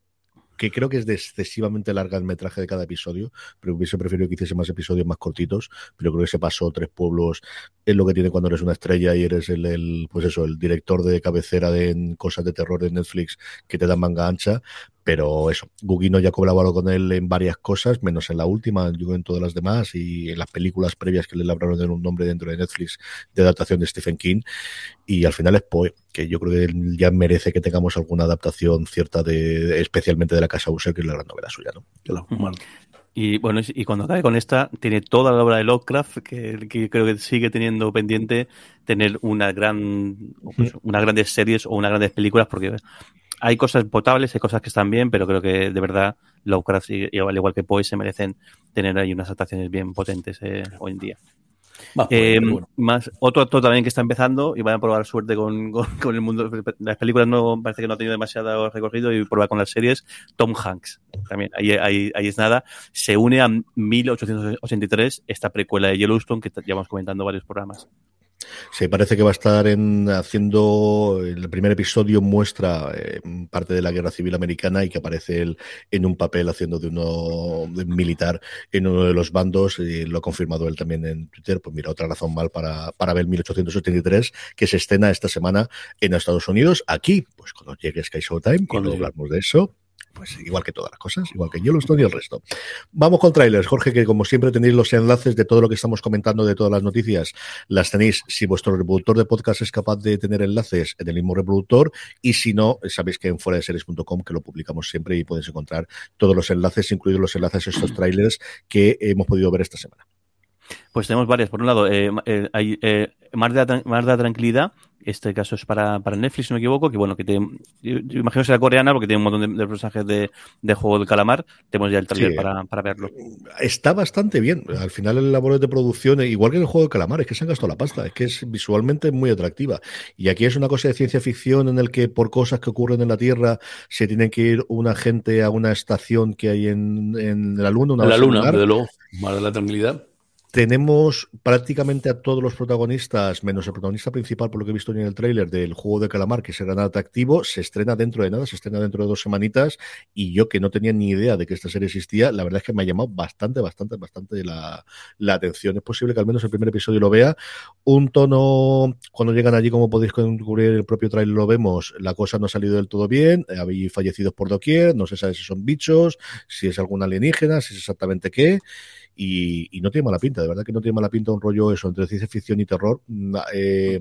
[SPEAKER 1] que creo que es de excesivamente larga el metraje de cada episodio, pero hubiese preferido que hiciese más episodios más cortitos, pero creo que se pasó tres pueblos, es lo que tiene cuando eres una estrella y eres el, pues eso, el director de cabecera de cosas de terror de Netflix que te dan manga ancha, pero eso, Gugino ya ha colaborado con él en varias cosas, menos en la última, yo en todas las demás y en las películas previas que le labraron en un nombre dentro de Netflix de adaptación de Stephen King. Y al final es Poe, que yo creo que ya merece que tengamos alguna adaptación cierta de, especialmente de la Casa User, que es la gran novela suya, ¿no?
[SPEAKER 3] Y bueno, y cuando cae con esta, tiene toda la obra de Lovecraft, que, creo que sigue teniendo pendiente tener una gran, pues, unas grandes series o unas grandes películas, porque hay cosas potables, hay cosas que están bien, pero creo que de verdad Lovecraft, y, al igual que Poe, se merecen tener ahí unas adaptaciones bien potentes eh, hoy en día. Eh, más, otro actor también que está empezando y va a probar suerte con, con, el mundo. Las películas no parece que no ha tenido demasiado recorrido y prueba con las series. Tom Hanks, también, ahí, ahí, ahí es nada. Se une a 1883, esta precuela de Yellowstone que llevamos comentando varios programas.
[SPEAKER 1] Se parece que va a estar en, haciendo el primer episodio muestra eh, parte de la guerra civil americana y que aparece él en un papel haciendo de uno militar en uno de los bandos y lo ha confirmado él también en Twitter. Pues mira, otra razón mal para, para ver 1883 que se estrena esta semana en Estados Unidos. Aquí, pues cuando llegue Sky Showtime, cuando hablamos de eso, pues igual que todas las cosas, igual que Yellowstone y el resto. Vamos con trailers, Jorge, que como siempre tenéis los enlaces de todo lo que estamos comentando, de todas las noticias, las tenéis si vuestro reproductor de podcast es capaz de tener enlaces en el mismo reproductor y si no, sabéis que en fuera de series.com que lo publicamos siempre y podéis encontrar todos los enlaces, incluidos los enlaces a estos trailers que hemos podido ver esta semana.
[SPEAKER 3] Pues tenemos varias. Por un lado, eh, eh, hay eh, Mar, de, de Tranquilidad. Este caso es para, para Netflix, si no me equivoco, que bueno, que te, yo, imagino que será coreana porque tiene un montón de, personajes de, de, juego del calamar. Tenemos ya el trailer para, para, verlo.
[SPEAKER 1] Está bastante bien. Al final el labor de producción, igual que en el juego del calamar, es que se han gastado la pasta, es que es visualmente muy atractiva. Y aquí es una cosa de ciencia ficción en el que por cosas que ocurren en la Tierra se tiene que ir una gente a una estación que hay en, en la Luna. Una
[SPEAKER 2] en la Luna, desde luego. Mar de la Tranquilidad
[SPEAKER 1] tenemos prácticamente a todos los protagonistas, menos el protagonista principal, por lo que he visto en el tráiler del juego de calamar, que será nada atractivo, se estrena dentro de nada, se estrena dentro de dos semanitas, y yo que no tenía ni idea de que esta serie existía, la verdad es que me ha llamado bastante, bastante, bastante la, atención. Es posible que al menos el primer episodio lo vea. Un tono, cuando llegan allí, como podéis descubrir el propio tráiler lo vemos, la cosa no ha salido del todo bien, habéis fallecidos por doquier, no se sabe si son bichos, si es algún alienígena, si es exactamente qué y, no tiene mala pinta, de verdad que no tiene mala pinta un rollo eso entre ciencia ficción y terror mm, eh, eh,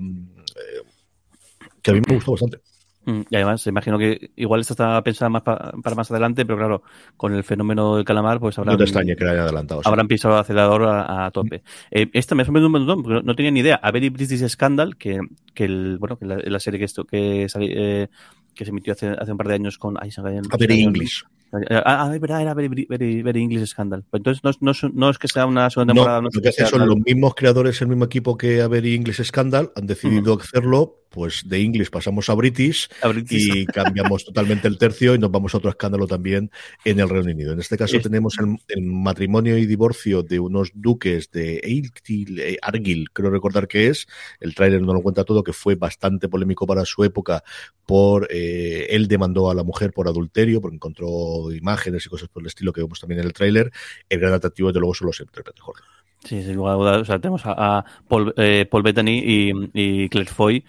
[SPEAKER 1] que a mí me gustó bastante.
[SPEAKER 3] Mm, y además, imagino que igual esta está pensada más para más adelante, pero claro, con el fenómeno del calamar, pues habrán,
[SPEAKER 1] no te que haya adelantado,
[SPEAKER 3] habrán pisado el acelerador a, tope. Eh, esta me ha sorprendido un montón, porque no, tenía ni idea. A Very British Scandal, que, que el, bueno, que la, serie que esto, que, eh, que se emitió hace, hace un par de años con. Ay,
[SPEAKER 1] se a Very English.
[SPEAKER 3] Ah, ah, es verdad, era very, very, very, English Scandal. Pues entonces no, no, no, es que sea una segunda temporada.
[SPEAKER 1] No, lo que son los mismos creadores, el mismo equipo que a Very English Scandal, han decidido hacerlo pues de English pasamos a British, y cambiamos totalmente el tercio y nos vamos a otro escándalo también en el Reino Unido. En este caso tenemos el, matrimonio y divorcio de unos duques de eh, Argyll, creo recordar que es, el tráiler no lo cuenta todo, que fue bastante polémico para su época por, eh, él demandó a la mujer por adulterio, porque encontró imágenes y cosas por el estilo que vemos también en el tráiler. El gran atractivo de luego son los intérpretes, Jorge.
[SPEAKER 3] Sí, sin lugar a. O sea, tenemos a, Paul, eh, Bettany y, y Claire Foy,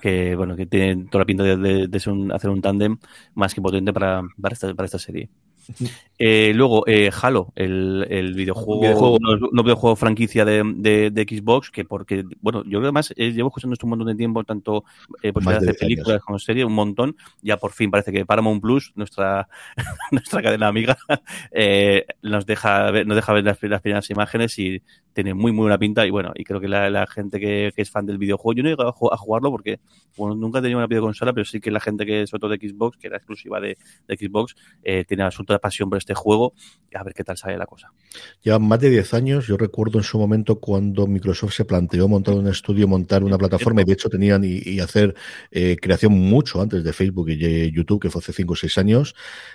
[SPEAKER 3] que bueno que tiene toda la pinta de, hacer un tándem más que potente para, para, esta, para esta serie. Eh, luego, eh, Halo, el, el videojuego, No, videojuego franquicia de, de, Xbox, que porque, bueno, yo además eh, llevo escuchando esto un montón de tiempo, tanto eh, pues, de hacer películas como serie, un montón. Ya por fin parece que Paramount Plus, nuestra, nuestra cadena amiga, eh, nos deja ver, nos deja ver las, primeras imágenes y tiene muy, muy buena pinta. Y bueno, y creo que la, gente que, es fan del videojuego, yo no he llegado a, jugarlo porque bueno, nunca he tenido una videoconsola, pero sí que la gente que es todo de Xbox, que era exclusiva de, de Xbox, eh, tiene absoluta pasión por este juego. A ver qué tal sale la cosa.
[SPEAKER 1] Lleva más de 10 años. Yo recuerdo en su momento cuando Microsoft se planteó montar un estudio, montar una plataforma, y de hecho tenían y, hacer eh, creación mucho antes de Facebook y YouTube, que fue hace 5 o 6 años.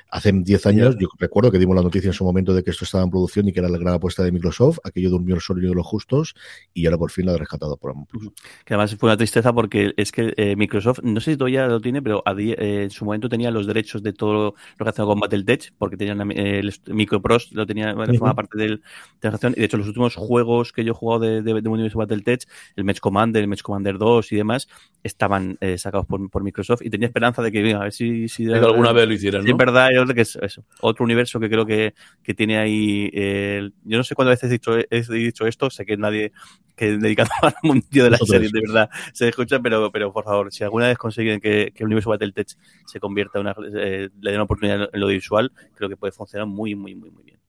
[SPEAKER 1] Hace 10 años, yo recuerdo que dimos la noticia en su momento de que esto estaba en producción y que era la gran apuesta de Microsoft. Aquello durmió sueño de los justos y ahora por fin lo ha rescatado por Amazon Plus.
[SPEAKER 3] Que además fue una tristeza porque es que eh, Microsoft, no sé si todavía lo tiene, pero en su momento tenía los derechos de todo lo que hacía con Battletech, porque tenían el Microprose lo tenía, forma parte de la acción. Y de hecho, los últimos juegos que yo he jugado de, de, de Universo Battletech, el Match Commander, el Match Commander 2 y demás, estaban eh, sacados por, por, Microsoft y tenía esperanza de que, venga, a ver si. si
[SPEAKER 2] alguna vez lo hicieran. ¿no?
[SPEAKER 3] es verdad, que es eso. Otro universo que creo que, que tiene ahí. Eh, yo no sé cuántas veces he dicho, he dicho esto, sé que nadie que dedicado al mundillo de la serie, de verdad, se escucha, pero, pero por favor, si alguna vez consiguen que, que el universo Battletech se convierta en una, eh, le den una oportunidad en lo visual, creo que puede funcionar muy, muy, muy, muy bien.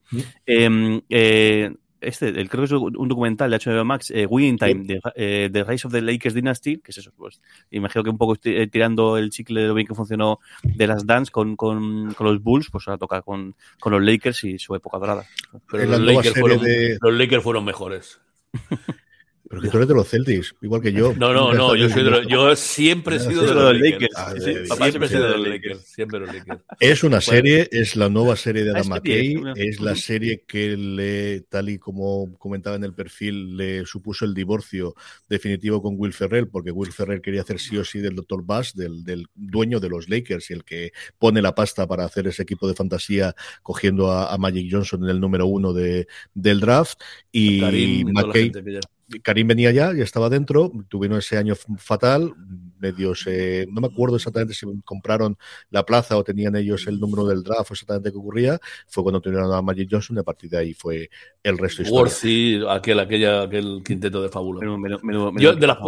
[SPEAKER 3] Em, eh, este, el, creo que es un documental de HBO Max, eh, Winning Time, de, eh, The Rise of the Lakers Dynasty, que es eso, pues, imagino que un poco eh, tirando el chicle de lo bien que funcionó de las Dance con, con, con los Bulls, pues ahora toca con, con, los Lakers y su época dorada.
[SPEAKER 2] Pero los Lakers, fueron, los Lakers fueron mejores.
[SPEAKER 1] Pero que tú eres de los Celtics, igual que yo.
[SPEAKER 2] No, no, no, yo, soy de yo siempre he sido de los Lakers. Ah, papá siempre ha sido de los Lakers. Siempre los Lakers.
[SPEAKER 1] Es una serie, es la nueva serie de Adam McKay, es la serie que le, tal y como comentaba en el perfil, le supuso el divorcio definitivo con Will Ferrell, porque Will Ferrell quería hacer sí o sí del Dr. Bass, del, del dueño de los Lakers y el que pone la pasta para hacer ese equipo de fantasía cogiendo a, Magic Johnson en el número uno de, del draft. Y McKay. Karim venía ya, ya estaba dentro, tuvieron ese año fatal, medios, no me acuerdo exactamente si compraron la plaza o tenían ellos el número del draft o exactamente qué ocurría, fue cuando tuvieron a Magic Johnson y a partir de ahí fue el resto
[SPEAKER 2] de Worthy, aquel, aquella, aquel quinteto de fábula. Yo, de las,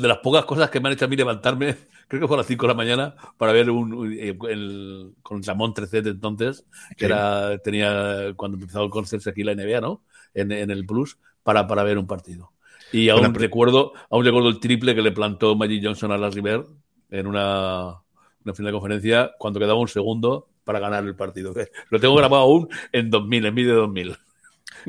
[SPEAKER 2] de, las, pocas cosas que me han hecho a mí levantarme, creo que fue a las 5 de la mañana, para ver un, eh, el, con Ramón 13 de entonces, que era, tenía, cuando empezó el concierto aquí la NBA, ¿no? En, en el Plus, para, para ver un partido. Y aún recuerdo, aún recuerdo el triple que le plantó Magic Johnson a la River en una, una final de conferencia cuando quedaba un segundo para ganar el partido. Lo tengo grabado aún en 2000, en vídeo de 2000.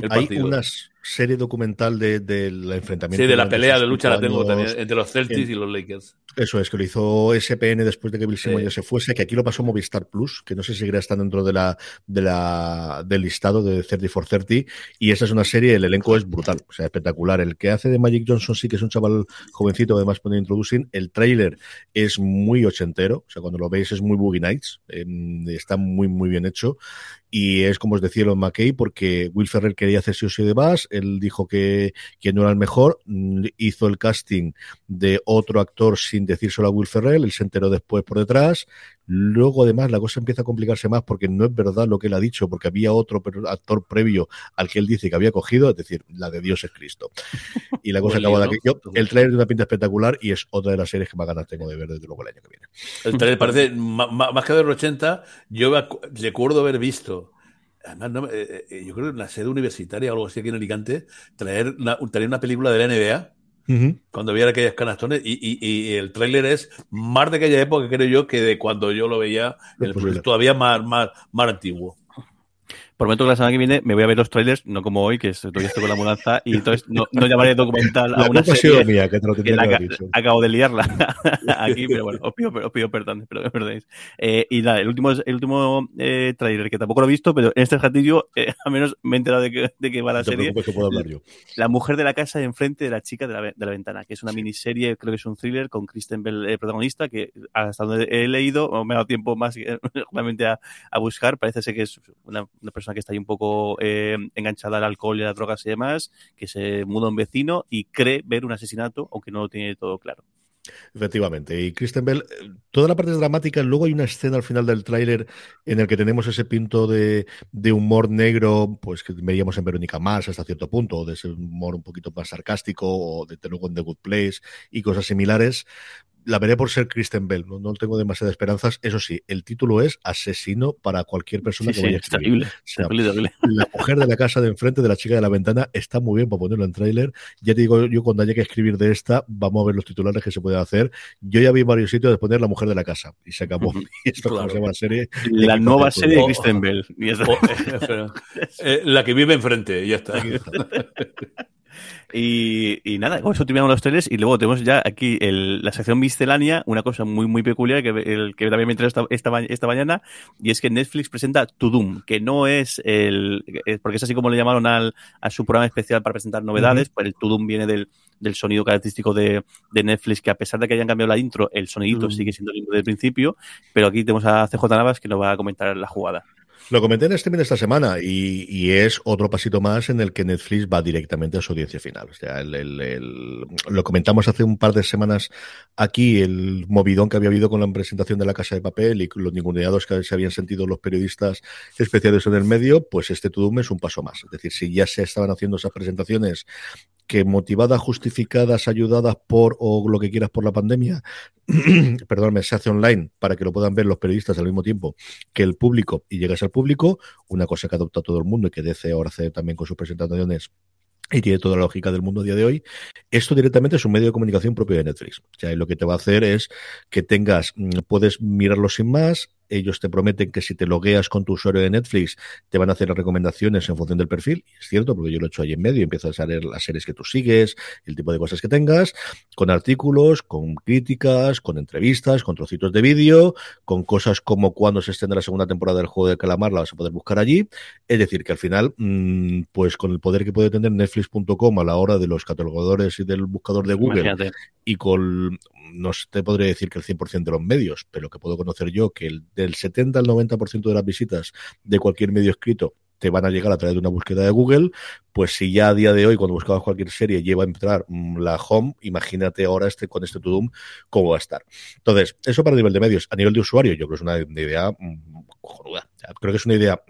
[SPEAKER 1] Hay unas serie documental de, del enfrentamiento.
[SPEAKER 2] Sí, de la pelea de lucha la tengo también entre los Celtics y los Lakers.
[SPEAKER 1] Eso es, que lo hizo SPN después de que Bill Simmons ya se fuese, que aquí lo pasó Movistar Plus, que no sé si seguirá estando dentro de la, de la, del listado de 30 for 30. Y esa es una serie, el elenco es brutal, o sea, espectacular. El que hace de Magic Johnson sí que es un chaval jovencito, además pone introducing. El trailer es muy ochentero, o sea, cuando lo veis es muy Boogie Nights, está muy, muy bien hecho. Y es como os decía lo McKay, porque Will Ferrer quería hacer sí o sí de Bass, él dijo que, que no era el mejor, mm, hizo el casting de otro actor sin decírselo a Will Ferrell, él se enteró después por detrás, luego además la cosa empieza a complicarse más porque no es verdad lo que él ha dicho, porque había otro actor previo al que él dice que había cogido, es decir, la de Dios es Cristo. Y la cosa acaba de aquello. El trailer de una pinta espectacular y es otra de las series que más ganas tengo de ver desde luego el año que viene.
[SPEAKER 2] El trailer parece más que de los 80, yo recuerdo haber visto Además, eh, eh, yo creo que en la sede universitaria o algo así aquí en Alicante, traer una, traer una película de la NBA cuando había aquellas canastones y, y, y, el tráiler es más de aquella época, creo yo, que de cuando yo lo veía, el, todavía más, más, más antiguo.
[SPEAKER 3] Prometo que la semana que viene me voy a ver los trailers, no como hoy, que todavía estoy con la mudanza, y entonces no, no llamaré documental a una serie mía, que, te lo que la, acabo de liarla aquí, pero bueno, os pido, os pido perdón, pero me perdonéis. Eh, y nada, el último, el último eh, trailer que tampoco lo he visto, pero en este ejercicio eh, al menos me he enterado de que, de que va la serie. Que puedo hablar yo. La mujer de la casa enfrente de la chica de la, de la ventana, que es una miniserie, creo que es un thriller con Kristen Bell eh, protagonista, que hasta donde he leído, me ha dado tiempo más realmente a, a buscar, parece ser que es una, una persona que está ahí un poco eh, enganchada al alcohol y a las drogas y demás, que se muda un vecino y cree ver un asesinato, aunque no lo tiene todo claro.
[SPEAKER 1] Efectivamente. Y Kristen Bell, eh, toda la parte es dramática. Luego hay una escena al final del tráiler en el que tenemos ese pinto de, humor negro, pues que veíamos en Verónica Mars hasta cierto punto, de ese humor un poquito más sarcástico, o de luego en The Good Place y cosas similares la veré por ser Kristen Bell, no, tengo demasiadas esperanzas. Eso sí, el título es Asesino para cualquier persona que vaya a escribir. La mujer de la casa de enfrente de la chica de la ventana está muy bien para ponerlo en tráiler. Ya te digo, yo cuando haya que escribir de esta, vamos a ver los titulares que se pueden hacer. Yo ya vi varios sitios de poner la mujer de la casa y se acabó. y esto claro. se llama serie.
[SPEAKER 3] La nueva serie de Kristen Bell.
[SPEAKER 2] Eh, la que vive enfrente, ya está.
[SPEAKER 3] Y, nada, con eso terminamos los trailers y luego tenemos ya aquí la sección miscelánea, una cosa muy muy peculiar que, el, que también me enteré esta, esta, mañana, y es que Netflix presenta To Doom, que no es el... porque es así como le llamaron al, a su programa especial para presentar novedades, pues el To Doom viene del, del sonido característico de, de, Netflix, que a pesar de que hayan cambiado la intro, el sonidito sigue siendo el mismo del principio, pero aquí tenemos a CJ Navas que nos va a comentar la jugada.
[SPEAKER 1] Lo comenté en streaming esta semana y, es otro pasito más en el que Netflix va directamente a su audiencia final. O sea, lo comentamos hace un par de semanas aquí, el movidón que había habido con la presentación de la Casa de Papel y los ninguneados que se habían sentido los periodistas especiales en el medio, pues este Tudum es un paso más. Es decir, si ya se estaban haciendo esas presentaciones que motivadas, justificadas, ayudadas por o lo que quieras por la pandemia, perdóname, se hace online para que lo puedan ver los periodistas al mismo tiempo que el público y llegas al público, una cosa que adopta todo el mundo y que DC ahora hace también con sus presentaciones y tiene toda la lógica del mundo a día de hoy. Esto directamente es un medio de comunicación propio de Netflix. O sea, lo que te va a hacer es que tengas, mm, puedes mirarlo sin más, ellos te prometen que si te logueas con tu usuario de Netflix, te van a hacer las recomendaciones en función del perfil. Y es cierto, porque yo lo he hecho ahí en medio, empiezo a salir las series que tú sigues, el tipo de cosas que tengas, con artículos, con críticas, con entrevistas, con trocitos de vídeo, con cosas como cuando se extiende la segunda temporada del juego de calamar, la vas a poder buscar allí. Es decir, que al final, mm, pues con el poder que puede tener Netflix.com a la hora de los catalogadores y del buscador de Google y con no te podría decir que el 100% de los medios, pero que puedo conocer yo que el, del 70 al 90% de las visitas de cualquier medio escrito te van a llegar a través de una búsqueda de Google, pues si ya a día de hoy, cuando buscabas cualquier serie, lleva a entrar mm, la home, imagínate ahora este con este Tudum cómo va a estar. Entonces, eso para nivel de medios. A nivel de usuario, yo creo que es una idea mm, cojonuda. Creo que es una idea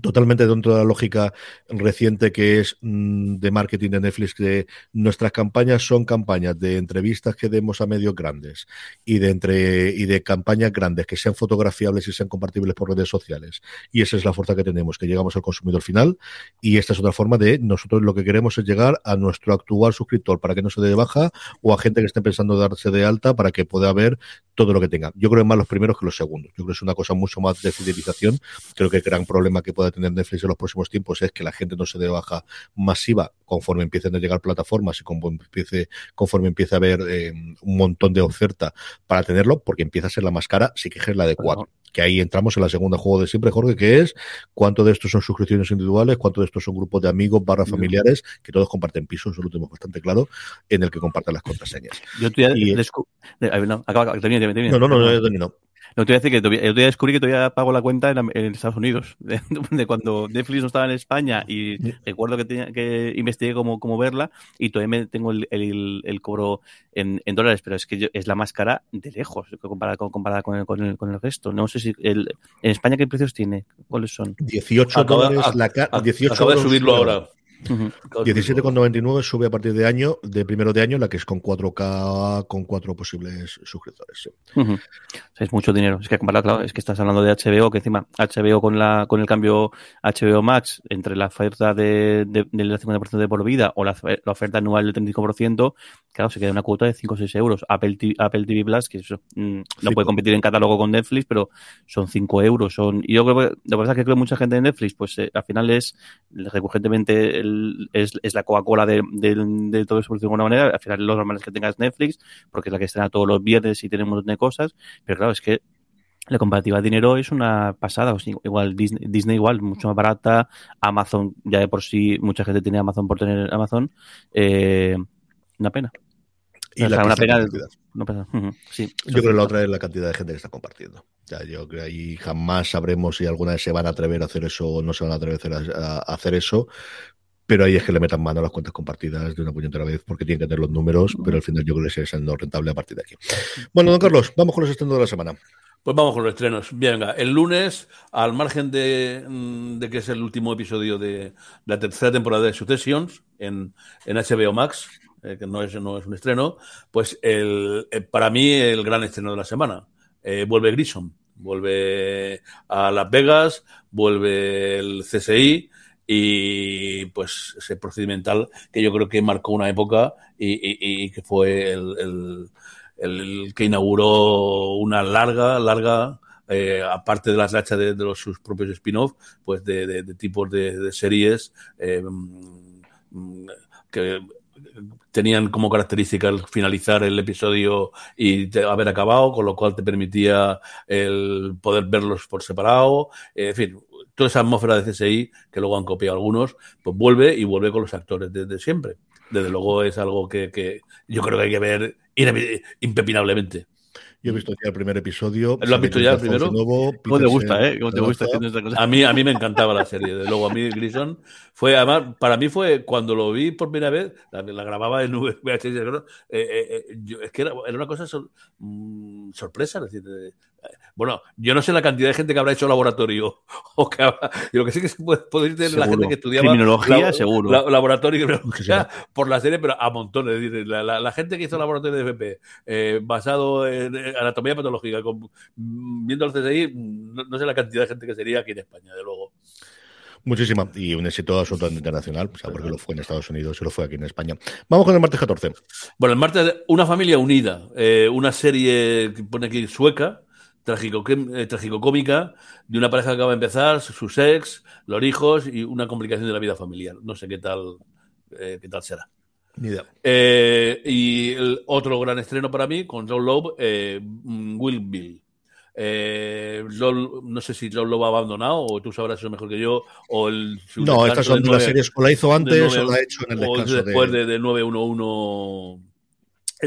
[SPEAKER 1] totalmente dentro de la lógica reciente que es mm, de marketing de Netflix, que nuestras campañas son campañas de entrevistas que demos a medios grandes y de entre y de campañas grandes que sean fotografiables y sean compartibles por redes sociales. Y esa es la fuerza que tenemos, que llegamos al consumidor final. Y esta es otra forma de nosotros lo que queremos es llegar a nuestro actual suscriptor para que no se dé de baja o a gente que esté pensando darse de alta para que pueda ver todo lo que tenga. Yo creo que más los primeros que los segundos. Yo creo que es una cosa mucho más de fidelización. Creo que el gran problema que pueda tener Netflix en los próximos tiempos es que la gente no se dé baja masiva conforme empiecen a llegar plataformas y conforme empiece, conforme empiece a haber eh, un montón de oferta para tenerlo, porque empieza a ser la más cara, si que es la de cuatro. Que ahí entramos en la segunda juego de siempre, Jorge, que es cuánto de estos son suscripciones individuales, cuánto de estos son grupos de amigos barra familiares, que todos comparten pisos, eso lo tenemos bastante claro, en el que comparten las contraseñas.
[SPEAKER 3] Yo te no, acaba, termina, termina.
[SPEAKER 1] no, no, no, no, no,
[SPEAKER 3] no te voy a decir que todavía, yo descubrí que todavía pago la cuenta en, Estados Unidos. De, cuando Netflix no estaba en España y recuerdo que tenía que investigué cómo, cómo verla y todavía me tengo el, el, cobro en, en, dólares, pero es que es la más cara de lejos comparada con, comparada con, el, con, el, con el resto. No sé si el, en España qué precios tiene, cuáles son.
[SPEAKER 1] 18 dólares la
[SPEAKER 2] cara. 18 acaba de subirlo ahora.
[SPEAKER 1] 17,99 sube a partir de año, de primero de año, la que es con 4K, con cuatro posibles suscriptores.
[SPEAKER 3] Es mucho dinero. Es que claro, es que estás hablando de HBO, que encima HBO con la con el cambio HBO Max entre la oferta de, del 50% de por vida o la, oferta anual del 35%, claro, se queda una cuota de 5 o 6 euros. Apple TV, Apple TV Plus, que eso, mm, no puede competir en catálogo con Netflix, pero son 5 euros. Son, y yo creo que, de verdad que creo mucha gente de Netflix, pues eh, al final es recurrentemente el es, la Coca-Cola de, todo eso, de alguna manera. Al final, lo normal es que tengas Netflix, porque es la que estrena todos los viernes y tenemos un montón de cosas. Pero claro, es que la comparativa de dinero es una pasada. igual Disney, igual, mucho más barata. Amazon, ya de por sí, mucha gente tiene Amazon por tener Amazon. Eh, una pena.
[SPEAKER 1] Y la una pena, sí, yo creo que la otra es la cantidad de gente que está compartiendo. Ya, yo creo que ahí jamás sabremos si alguna vez se van a atrever a hacer eso o no se van a atrever a hacer eso, pero ahí es que le metan mano a las cuentas compartidas de una puñetera vez porque tienen que tener los números, pero al final yo creo que es no rentable a partir de aquí. Bueno, don Carlos, vamos con los estrenos de la semana.
[SPEAKER 2] Pues vamos con los estrenos. Venga, el lunes, al margen de, mm, que es el último episodio de la tercera temporada de Successions en, en HBO Max, eh, que no es, no es un estreno, pues el, eh, para mí el gran estreno de la semana. Eh, vuelve Grissom, vuelve a Las Vegas, vuelve el CSI y pues ese procedimental que yo creo que marcó una época y, que fue el, que inauguró una larga, larga, eh, aparte de las rachas de, los, sus propios spin-off, pues de, tipos de, series eh, mm, que tenían como característica el finalizar el episodio y haber acabado, con lo cual te permitía el poder verlos por separado. en fin, toda esa atmósfera de CSI, que luego han copiado algunos, pues vuelve y vuelve con los actores desde siempre. Desde luego es algo que, yo creo que hay que ver impepinablemente.
[SPEAKER 1] Yo he visto ya el primer episodio.
[SPEAKER 2] ¿Lo has visto ya el primero?
[SPEAKER 3] ¿Cómo te gusta, eh? ¿Cómo te gusta
[SPEAKER 2] A mí, a mí me encantaba la serie. De luego, a mí Grison fue, además, para mí fue cuando lo vi por primera vez, la, grababa en VHS, eh, eh, eh es que era, una cosa mm, sorpresa. Es decir, bueno, yo no sé la cantidad de gente que habrá hecho laboratorio o que lo que sí que se puede, puede tener la gente que estudiaba
[SPEAKER 3] criminología, seguro.
[SPEAKER 2] laboratorio por la serie, pero a montones. La, gente que hizo laboratorio de FP eh, basado en anatomía patológica, viendo el CSI, no, sé la cantidad de gente que sería aquí en España, de luego.
[SPEAKER 1] Muchísima. Y un éxito absolutamente internacional, o sea, porque lo fue en Estados Unidos y lo fue aquí en España. Vamos con el martes 14.
[SPEAKER 2] Bueno, el martes, Una familia unida, eh, una serie que pone aquí sueca, trágico, eh, cómica de una pareja que acaba de empezar, sus ex, los hijos y una complicación de la vida familiar. No sé qué tal, eh, qué tal será.
[SPEAKER 1] Ni idea.
[SPEAKER 2] Eh, y el otro gran estreno para mí, con John Lowe, mm, Will Bill. no sé si John Lowe ha abandonado o tú sabrás eso mejor que yo. O el,
[SPEAKER 1] no, estas son las series o la hizo antes o la ha hecho en el descanso.
[SPEAKER 2] Después de, de 911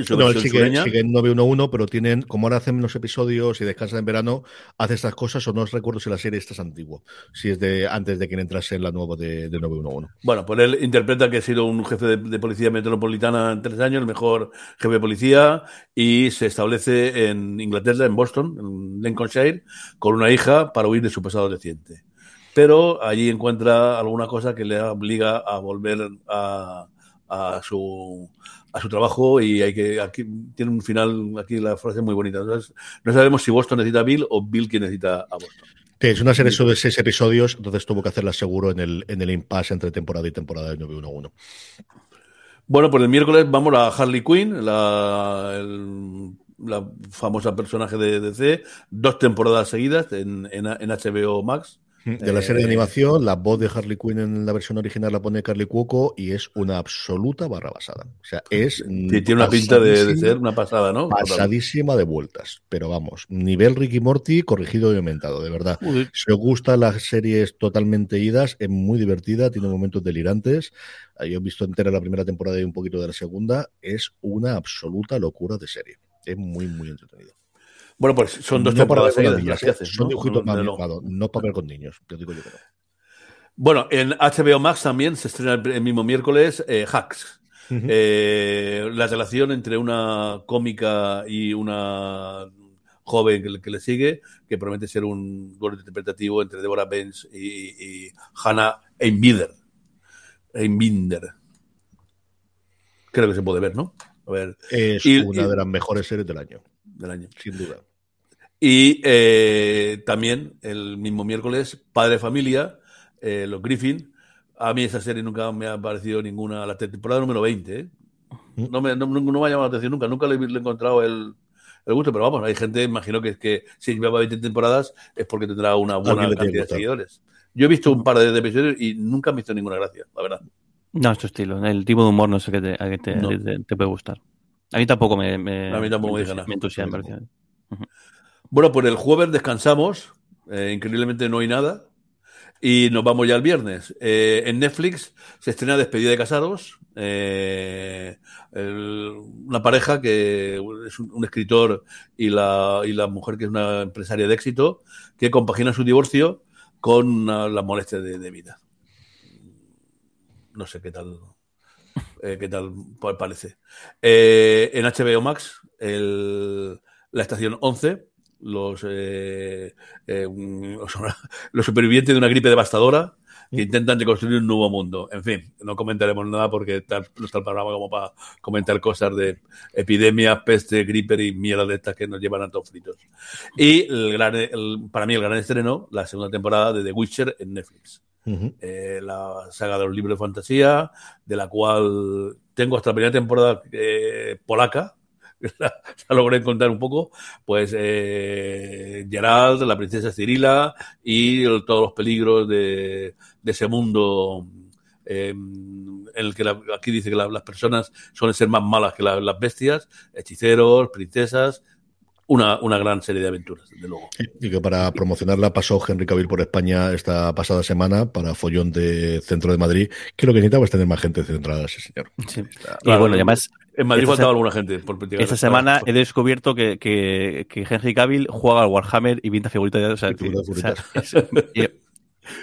[SPEAKER 1] no, él sigue, en 911, pero tienen, como ahora hacen los episodios y descansan en verano, hace estas cosas, o no os recuerdo si la serie esta es antigua, si es de antes de que entrase en la nueva de, 911.
[SPEAKER 2] Bueno, pues él interpreta que ha sido un jefe de, policía metropolitana en tres años, el mejor jefe de policía, y se establece en Inglaterra, en Boston, en Lincolnshire, con una hija para huir de su pasado reciente. Pero allí encuentra alguna cosa que le obliga a volver a, a su a su trabajo y hay que aquí tiene un final aquí la frase muy bonita. No sabemos si Boston necesita a Bill o Bill que necesita a Boston.
[SPEAKER 1] Es una serie de seis episodios entonces tuvo que hacerla seguro en el en el impasse entre temporada y temporada de 911
[SPEAKER 2] bueno pues el miércoles vamos a Harley Quinn la la famosa personaje de DC dos temporadas seguidas en, en, en HBO Max
[SPEAKER 1] de la serie de eh, animación, la voz de Harley Quinn en la versión original la pone Carly Cuoco y es una absoluta barra basada. O sea, es.
[SPEAKER 2] tiene una pinta de, ser una pasada, ¿no?
[SPEAKER 1] Pasadísima de vueltas. Pero vamos, nivel Ricky Morty corregido y aumentado, de verdad. Si os gustan las series totalmente idas, es muy divertida, tiene momentos delirantes. Yo he visto entera la primera temporada y un poquito de la segunda. Es una absoluta locura de serie. Es muy, muy entretenido.
[SPEAKER 2] Bueno, pues son dos temporadas
[SPEAKER 1] seguidas ¿eh? Son dibujitos más no para ver con niños. Yo digo yo que no.
[SPEAKER 2] Bueno, en HBO Max también se estrena el mismo miércoles eh, Hacks. Eh, la relación entre una cómica y una joven que, le sigue, que promete ser un gol interpretativo entre Deborah Benz y, Hannah Einbinder. Einbinder. Creo que se puede ver, ¿no?
[SPEAKER 1] A ver. Es una de las mejores series del año.
[SPEAKER 2] Del año.
[SPEAKER 1] Sin duda.
[SPEAKER 2] Y eh, también el mismo miércoles, Padre Familia, eh, los Griffin. A mí esa serie nunca me ha parecido ninguna, la temporada número 20. ¿eh? No, me, no, me ha llamado la atención nunca, nunca le, he encontrado el, el, gusto, pero vamos, hay gente, imagino que, que si lleva 20 temporadas es porque tendrá una buena cantidad de seguidores. Yo he visto un par de, episodios y nunca me he visto ninguna gracia, la verdad.
[SPEAKER 3] No, es tu estilo. El tipo de humor no sé qué te, a qué te, te, puede gustar. A mí tampoco me, me,
[SPEAKER 2] a mí tampoco me,
[SPEAKER 3] me entusiasma.
[SPEAKER 2] Bueno, pues el jueves descansamos, eh, increíblemente no hay nada, y nos vamos ya el viernes. Eh, en Netflix se estrena Despedida de Casados, eh, una pareja que es un, escritor y la, y la, mujer que es una empresaria de éxito, que compagina su divorcio con la molestia de, vida. no sé qué tal, eh, qué tal parece. Eh, en HBO Max, la estación 11, los, los supervivientes de una gripe devastadora que intentan reconstruir un nuevo mundo. En fin, no comentaremos nada porque no está el programa como para comentar cosas de epidemias, peste, gripe y mierda de estas que nos llevan a todos fritos. Y el para mí el gran estreno, la segunda temporada de The Witcher en Netflix. Eh, la saga de los libros de fantasía, de la cual tengo hasta la primera temporada eh, polaca, la, logré encontrar un poco, pues eh, Gerald, la princesa Cirila y todos los peligros de, ese mundo em, en el que aquí dice que las personas suelen ser más malas que las bestias, hechiceros, princesas, una, una, gran serie de aventuras, desde luego.
[SPEAKER 1] Y que para promocionarla pasó Henry Cavill por España esta pasada semana para Follón de Centro de Madrid, que lo que necesitaba es tener más gente centrada ese señor.
[SPEAKER 3] y bueno, además...
[SPEAKER 2] En Madrid faltaba alguna gente.
[SPEAKER 3] esta semana he descubierto que, que, que, Henry Cavill juega al Warhammer y pinta figuritas. O sea,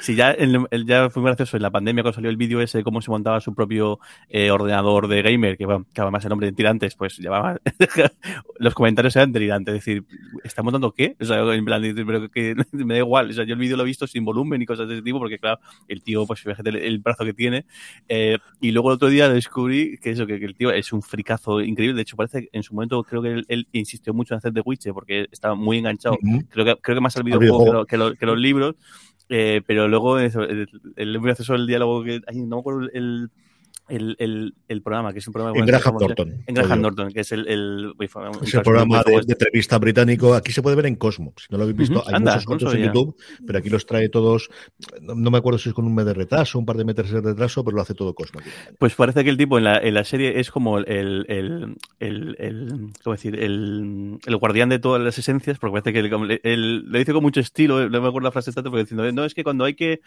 [SPEAKER 3] Sí, ya, el, ya fue muy gracioso en la pandemia cuando salió el vídeo ese de cómo se montaba su propio eh, ordenador de gamer, que, que además el nombre de tirantes, pues llevaba. los comentarios eran delirantes. Es decir, ¿está montando qué? O sea, en plan, pero que me da igual. O sea, yo el vídeo lo he visto sin volumen y cosas de ese tipo, porque claro, el tío, pues fíjate el, brazo que tiene. Eh, y luego el otro día descubrí que eso, que, el tío es un fricazo increíble. De hecho, parece que en su momento creo que él, insistió mucho en hacer The Witcher porque estaba muy enganchado. creo, que, creo que más al videojuego que, que los libros. Eh, pero luego el, el, el, el diálogo que. Ay, no me acuerdo el, el, el, el, programa, que es un programa...
[SPEAKER 1] En Graham Norton.
[SPEAKER 3] En Graham Norton, que es el... el,
[SPEAKER 1] es el programa de, de, entrevista británico. Aquí se puede ver en Cosmo. Si no lo habéis visto, hay Anda, muchos cortos en YouTube, pero aquí los trae todos... No, me acuerdo si es con un mes de retraso, un par de meses de retraso, pero lo hace todo Cosmo.
[SPEAKER 3] Pues parece que el tipo en la, en la serie es como el, el, el, ¿cómo decir? El, el guardián de todas las esencias, porque parece que lo dice con mucho estilo, no me acuerdo la frase exacta, porque diciendo, no, es que cuando hay que...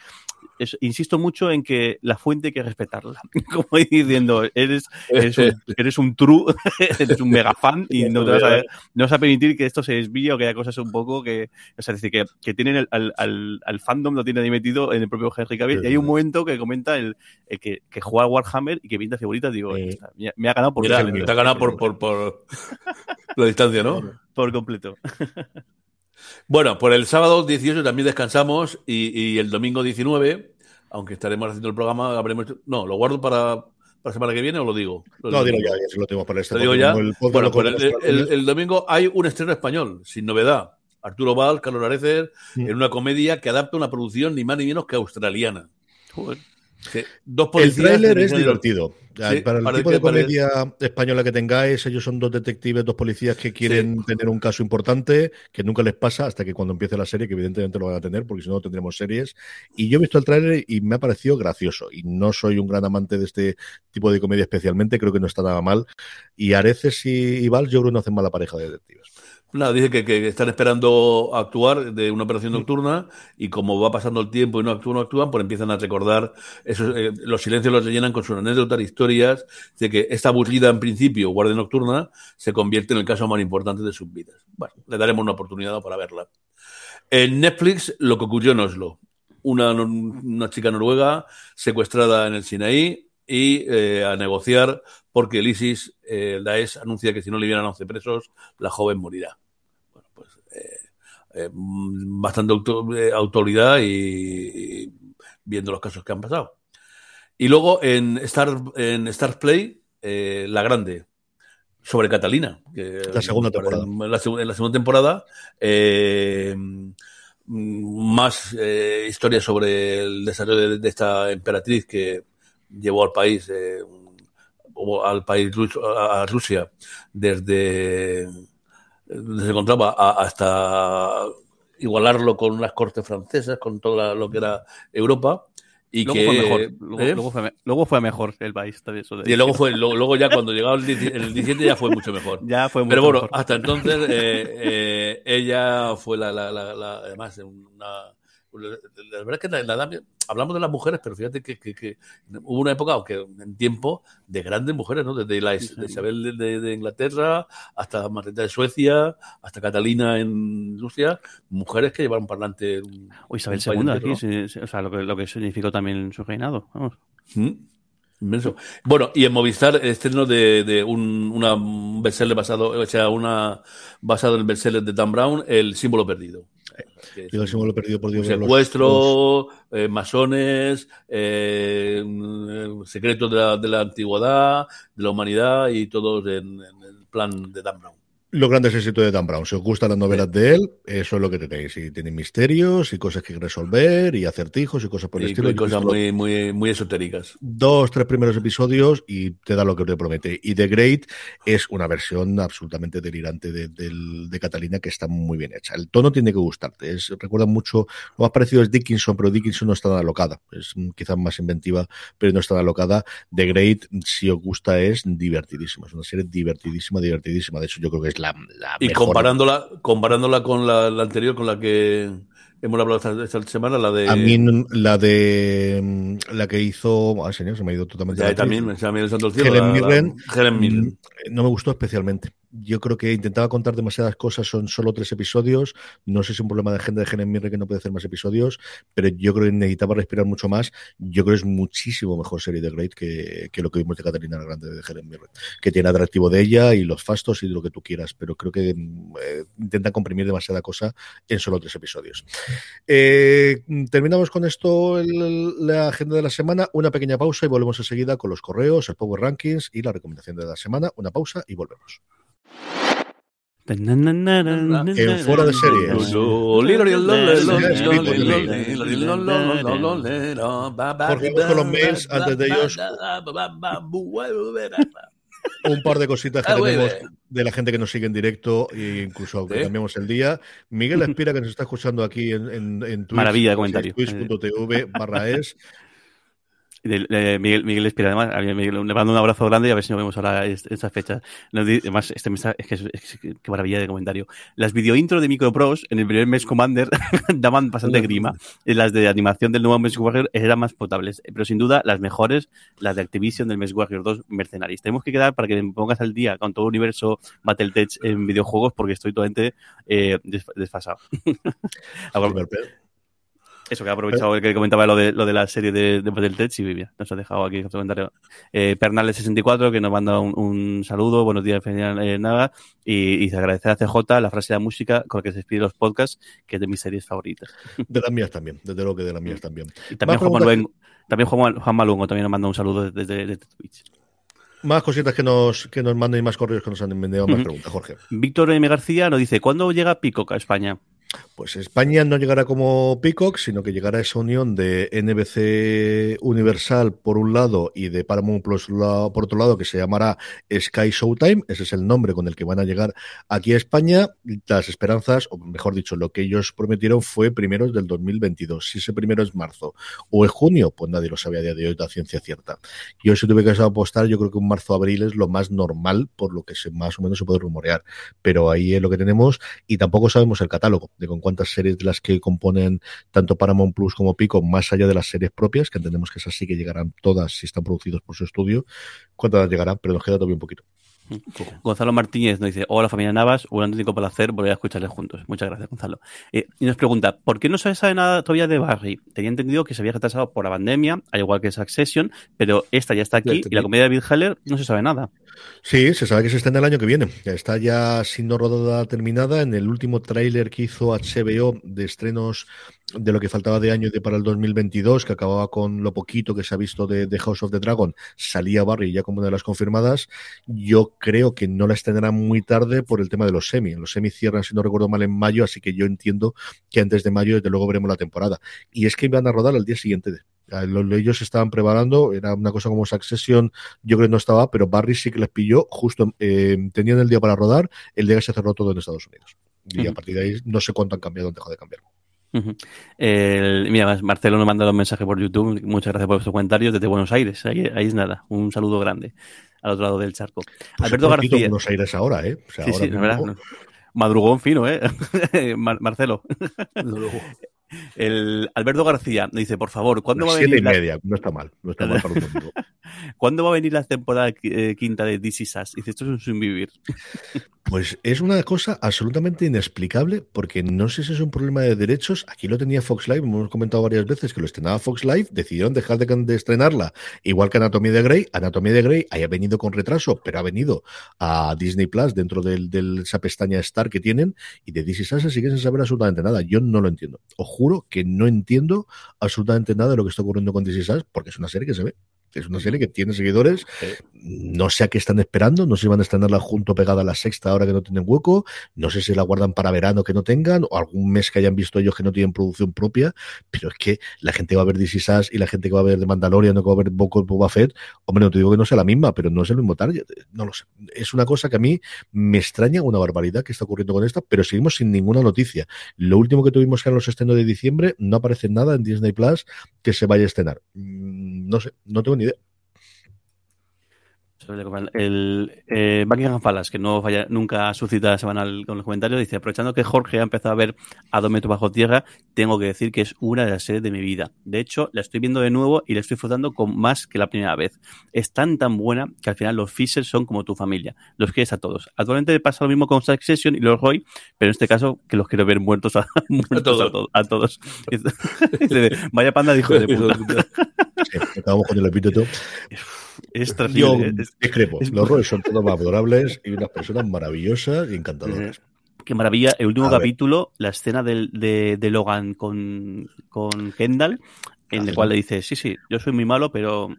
[SPEAKER 3] Es, insisto mucho en que la fuente hay que respetarla. como diciendo, eres, eres, un, eres un true, eres un mega fan y no, te vas a, no vas a permitir que esto se desvíe o que haya cosas un poco que, o sea, decir, que, que tienen el, al, al, al, fandom, lo tienen ahí metido en el propio Henry Cavill. y hay un momento que comenta el, el que, que, juega a Warhammer y que pinta figuritas, digo, me, me, ha ganado por
[SPEAKER 2] Mira, te ha ganado por, por, por la distancia, ¿no?
[SPEAKER 3] Por completo.
[SPEAKER 2] Bueno, por el sábado 18 también descansamos y, y el domingo 19 aunque estaremos haciendo el programa, habremos. No, lo guardo para, para la semana que viene o lo digo.
[SPEAKER 1] no, digo ya, ya lo tengo para este.
[SPEAKER 2] Lo digo ya. bueno, pues el, el, domingo hay un estreno español, sin novedad. Arturo Val, Carlos Areces, mm. en una comedia que adapta una producción ni más ni menos que australiana. Joder
[SPEAKER 1] el tráiler es divertido. para el tipo de comedia española que tengáis, ellos son dos detectives, dos policías que quieren tener un caso importante, que nunca les pasa hasta que cuando empiece la serie, que evidentemente lo van a tener, porque si no, tendremos series. Y yo he visto el tráiler y me ha parecido gracioso. Y no soy un gran amante de este tipo de comedia especialmente, creo que no está nada mal. Y Areces y Val, yo creo que no hacen mala pareja de detectives.
[SPEAKER 2] Nada, dice que, están esperando actuar de una operación nocturna y como va pasando el tiempo y no actúan, no actúan, pues empiezan a recordar, esos, eh, los silencios los rellenan con sus anécdotas, historias, de que esta aburrida en principio, guardia nocturna, se convierte en el caso más importante de sus vidas. Bueno, le daremos una oportunidad para verla. En Netflix, lo que ocurrió en Oslo. Una, una chica noruega secuestrada en el Sinaí y eh, a negociar porque el ISIS, eh, el Daesh, anuncia que si no le vienen 11 presos, la joven morirá. Bueno, pues eh, eh bastante eh, autoridad y, viendo los casos que han pasado. Y luego en Star, en Star Play, La Grande, sobre Catalina. Que,
[SPEAKER 1] la segunda temporada.
[SPEAKER 2] En la, en la segunda temporada, más historias sobre el desarrollo de, de, esta emperatriz que llevó al país o al país a Rusia desde donde se encontraba hasta igualarlo con las cortes francesas, con todo lo que era Europa. Y
[SPEAKER 3] luego
[SPEAKER 2] que,
[SPEAKER 3] fue mejor. Luego, ¿eh? luego, fue, luego, fue, mejor el país. Eso
[SPEAKER 2] y luego, fue, luego, ya cuando llegaba el, el 17 ya fue mucho mejor.
[SPEAKER 3] ya fue mucho
[SPEAKER 2] Pero bueno,
[SPEAKER 3] mejor.
[SPEAKER 2] hasta entonces eh, eh, ella fue la, la, la, la, además una la verdad es que la, la, hablamos de las mujeres, pero fíjate que, que, que, hubo una época, aunque en tiempo, de grandes mujeres, ¿no? Desde la, de Isabel de, de, Inglaterra hasta Margarita de Suecia, hasta Catalina en Rusia, mujeres que llevaron para adelante.
[SPEAKER 3] O Isabel II aquí, sí, sí, o sea, lo que, lo que significó también su reinado, vamos.
[SPEAKER 2] ¿Mm? Inmenso. Bueno, y en Movistar, estreno de, de un, una, un bestseller basado, o sea, una basado en el bestseller de Dan Brown, El símbolo perdido.
[SPEAKER 1] El símbolo perdido por Dios.
[SPEAKER 2] Secuestro, eh, masones, eh, secretos de la, de la, antigüedad, de la humanidad y todos en, en el plan de Dan Brown
[SPEAKER 1] los grandes éxitos de Dan Brown. Si os gustan las novelas de él, eso es lo que tenéis. Y tiene misterios y cosas que resolver y acertijos y cosas por el estilo.
[SPEAKER 2] Y cosas muy, muy, muy esotéricas.
[SPEAKER 1] Dos, tres primeros episodios y te da lo que te promete. Y The Great es una versión absolutamente delirante de, de, Catalina que está muy bien hecha. El tono tiene que gustarte. Es, recuerda mucho, lo más parecido es Dickinson, pero Dickinson no está tan alocada. Es quizás más inventiva, pero no está tan alocada. The Great, si os gusta, es divertidísima. Es una serie divertidísima, divertidísima. De hecho, yo creo que es la, la
[SPEAKER 2] y comparándola, comparándola con la, la, anterior, con la que hemos hablado esta, esta, semana, la de.
[SPEAKER 1] A mí, la de. La que hizo. Ah, señor, se me ha ido totalmente.
[SPEAKER 2] Ya, también, ido el
[SPEAKER 1] cielo. Helen Mirren.
[SPEAKER 2] Helen Mirren.
[SPEAKER 1] No me gustó especialmente yo creo que intentaba contar demasiadas cosas, son solo tres episodios. No sé si es un problema de gente de Mirren que no puede hacer más episodios, pero yo creo que necesitaba respirar mucho más. Yo creo que es muchísimo mejor serie de Great que, lo que vimos de Catalina la Grande de Mirren, que tiene atractivo de ella y los fastos y de lo que tú quieras, pero creo que eh, intentan comprimir demasiada cosa en solo tres episodios. Eh, terminamos con esto la agenda de la semana, una pequeña pausa y volvemos enseguida con los correos, el Power Rankings y la recomendación de la semana. Una pausa y volvemos. En fuera de series. Porque con los mails antes de ellos. Un par de cositas que tenemos de la gente que nos sigue en directo e incluso aunque cambiamos el día. Miguel Espira, que nos está escuchando aquí en, en, en Twitch.
[SPEAKER 3] Maravilla de comentario.
[SPEAKER 1] Twitch.tv barra es.
[SPEAKER 3] De, Miguel, Miguel Espira, además, a Miguel, le mando un abrazo grande y a ver si nos vemos ahora esta fecha. Además, este mes, es que es, qué maravilla de comentario. Las video intro de Microprose en el primer mes Commander daban bastante grima. Las de animación del nuevo Mes Warrior eran más potables, pero sin duda las mejores, las de Activision del Mes Warrior 2 Mercenaries. Tenemos que quedar para que me pongas al día con todo el universo Battletech en videojuegos porque estoy totalmente eh, desfasado. Eso que ha aprovechado el que comentaba lo de, lo de la serie de, de Battletech y Vivia. Nos ha dejado aquí otro comentario. Eh, Pernales64 que nos manda un, un saludo, buenos días, eh, nada, y, y se agradece a CJ la frase de la música con la que se despide los podcasts, que es de mis series favoritas.
[SPEAKER 1] De las mías también, desde luego que de las mías también.
[SPEAKER 3] Y también Juan, Maluengo, también Juan, Juan Malungo también nos manda un saludo desde, desde Twitch.
[SPEAKER 1] Más cositas que nos, que nos manden y más correos que nos han enviado, más preguntas, Jorge.
[SPEAKER 3] Víctor M. García nos dice, ¿cuándo llega Picoca a España?
[SPEAKER 1] Pues España no llegará como Peacock, sino que llegará esa unión de NBC Universal por un lado y de Paramount Plus por otro lado, que se llamará Sky Showtime. Ese es el nombre con el que van a llegar aquí a España. Las esperanzas, o mejor dicho, lo que ellos prometieron fue primeros del 2022. Si ese primero es marzo o es junio, pues nadie lo sabía a día de hoy, la ciencia cierta. Yo si tuve que apostar, yo creo que un marzo-abril es lo más normal, por lo que más o menos se puede rumorear. Pero ahí es lo que tenemos y tampoco sabemos el catálogo de con cuántas series de las que componen tanto Paramount Plus como Pico, más allá de las series propias, que entendemos que esas sí que llegarán todas si están producidos por su estudio, cuántas llegarán, pero nos queda todavía un poquito.
[SPEAKER 3] Gonzalo Martínez nos dice, hola familia Navas, un auténtico placer volver a escucharles juntos. Muchas gracias, Gonzalo. Eh, y nos pregunta, ¿por qué no se sabe nada todavía de Barry? Tenía entendido que se había retrasado por la pandemia, al igual que Succession, pero esta ya está aquí y la comedia de Bill Heller no se sabe nada.
[SPEAKER 1] Sí, se sabe que se está en el año que viene. Está ya siendo rodada terminada. En el último tráiler que hizo HBO de estrenos de lo que faltaba de año de para el 2022, que acababa con lo poquito que se ha visto de, de, House of the Dragon, salía Barry ya como una de las confirmadas. Yo creo que no la estrenarán muy tarde por el tema de los semi. Los semi cierran, si no recuerdo mal, en mayo, así que yo entiendo que antes de mayo, desde luego, veremos la temporada. Y es que iban a rodar al día siguiente de, ellos estaban preparando, era una cosa como Succession, yo creo que no estaba, pero Barry sí que les pilló, justo eh, tenían el día para rodar, el día que se cerró todo en Estados Unidos. Y uh -huh. a partir de ahí no sé cuánto han cambiado, han dejado de cambiar.
[SPEAKER 3] Uh -huh. el, mira, Marcelo nos manda un mensaje por YouTube. Muchas gracias por sus comentarios desde Buenos Aires. Ahí, ahí, es nada. Un saludo grande al otro lado del charco.
[SPEAKER 1] Pues Alberto García. Buenos Aires ahora, ¿eh?
[SPEAKER 3] O sea, sí, ahora sí, verdad. No. Madrugón fino, ¿eh? Mar Marcelo. El Alberto García dice, por favor, ¿cuándo
[SPEAKER 1] Las
[SPEAKER 3] va a venir?
[SPEAKER 1] y media, la... no está mal, no está mal para un.
[SPEAKER 3] ¿Cuándo va a venir la temporada eh, quinta de DC Sass? Dice, esto es un sin vivir.
[SPEAKER 1] Pues es una cosa absolutamente inexplicable porque no sé si es un problema de derechos. Aquí lo tenía Fox Live, hemos comentado varias veces que lo estrenaba Fox Live, decidieron dejar de, estrenarla, igual que Anatomía de Grey. Anatomía de Grey haya venido con retraso, pero ha venido a Disney Plus dentro de esa pestaña Star que tienen y de DC Sass sigue sin saber absolutamente nada. Yo no lo entiendo. Os juro que no entiendo absolutamente nada de lo que está ocurriendo con DC Sass porque es una serie que se ve. Es una serie que tiene seguidores. No sé a qué están esperando. No sé si van a estrenarla junto pegada a la sexta ahora que no tienen hueco. No sé si la guardan para verano que no tengan o algún mes que hayan visto ellos que no tienen producción propia. Pero es que la gente va a ver DC Sass y la gente que va a ver de Mandalorian no que va a ver Boba Fett. Hombre, no te digo que no sea la misma, pero no es el mismo target. No lo sé. Es una cosa que a mí me extraña una barbaridad que está ocurriendo con esta, pero seguimos sin ninguna noticia. Lo último que tuvimos que era los estrenos de diciembre, no aparece nada en Disney Plus que se vaya a estrenar. Mm, no sé, no tengo ni idea.
[SPEAKER 3] El eh, Buckingham Palace, que no falla, nunca suscita semanal con los comentarios, dice, aprovechando que Jorge ha empezado a ver a dos metros bajo tierra, tengo que decir que es una de las series de mi vida. De hecho, la estoy viendo de nuevo y la estoy disfrutando con más que la primera vez. Es tan tan buena que al final los Fisher son como tu familia. Los quieres a todos. Actualmente pasa lo mismo con Succession y los Roy, pero en este caso que los quiero ver muertos a, muertos a, todos. Vaya panda dijo de puta.
[SPEAKER 1] Acabamos con el epíteto.
[SPEAKER 3] Es terrible.
[SPEAKER 1] Los roles son todos más adorables y unas personas maravillosas y encantadoras.
[SPEAKER 3] Qué maravilla. El último capítulo, la escena de, Logan con, con Kendall, en el cual le dice, sí, sí, yo soy muy malo, pero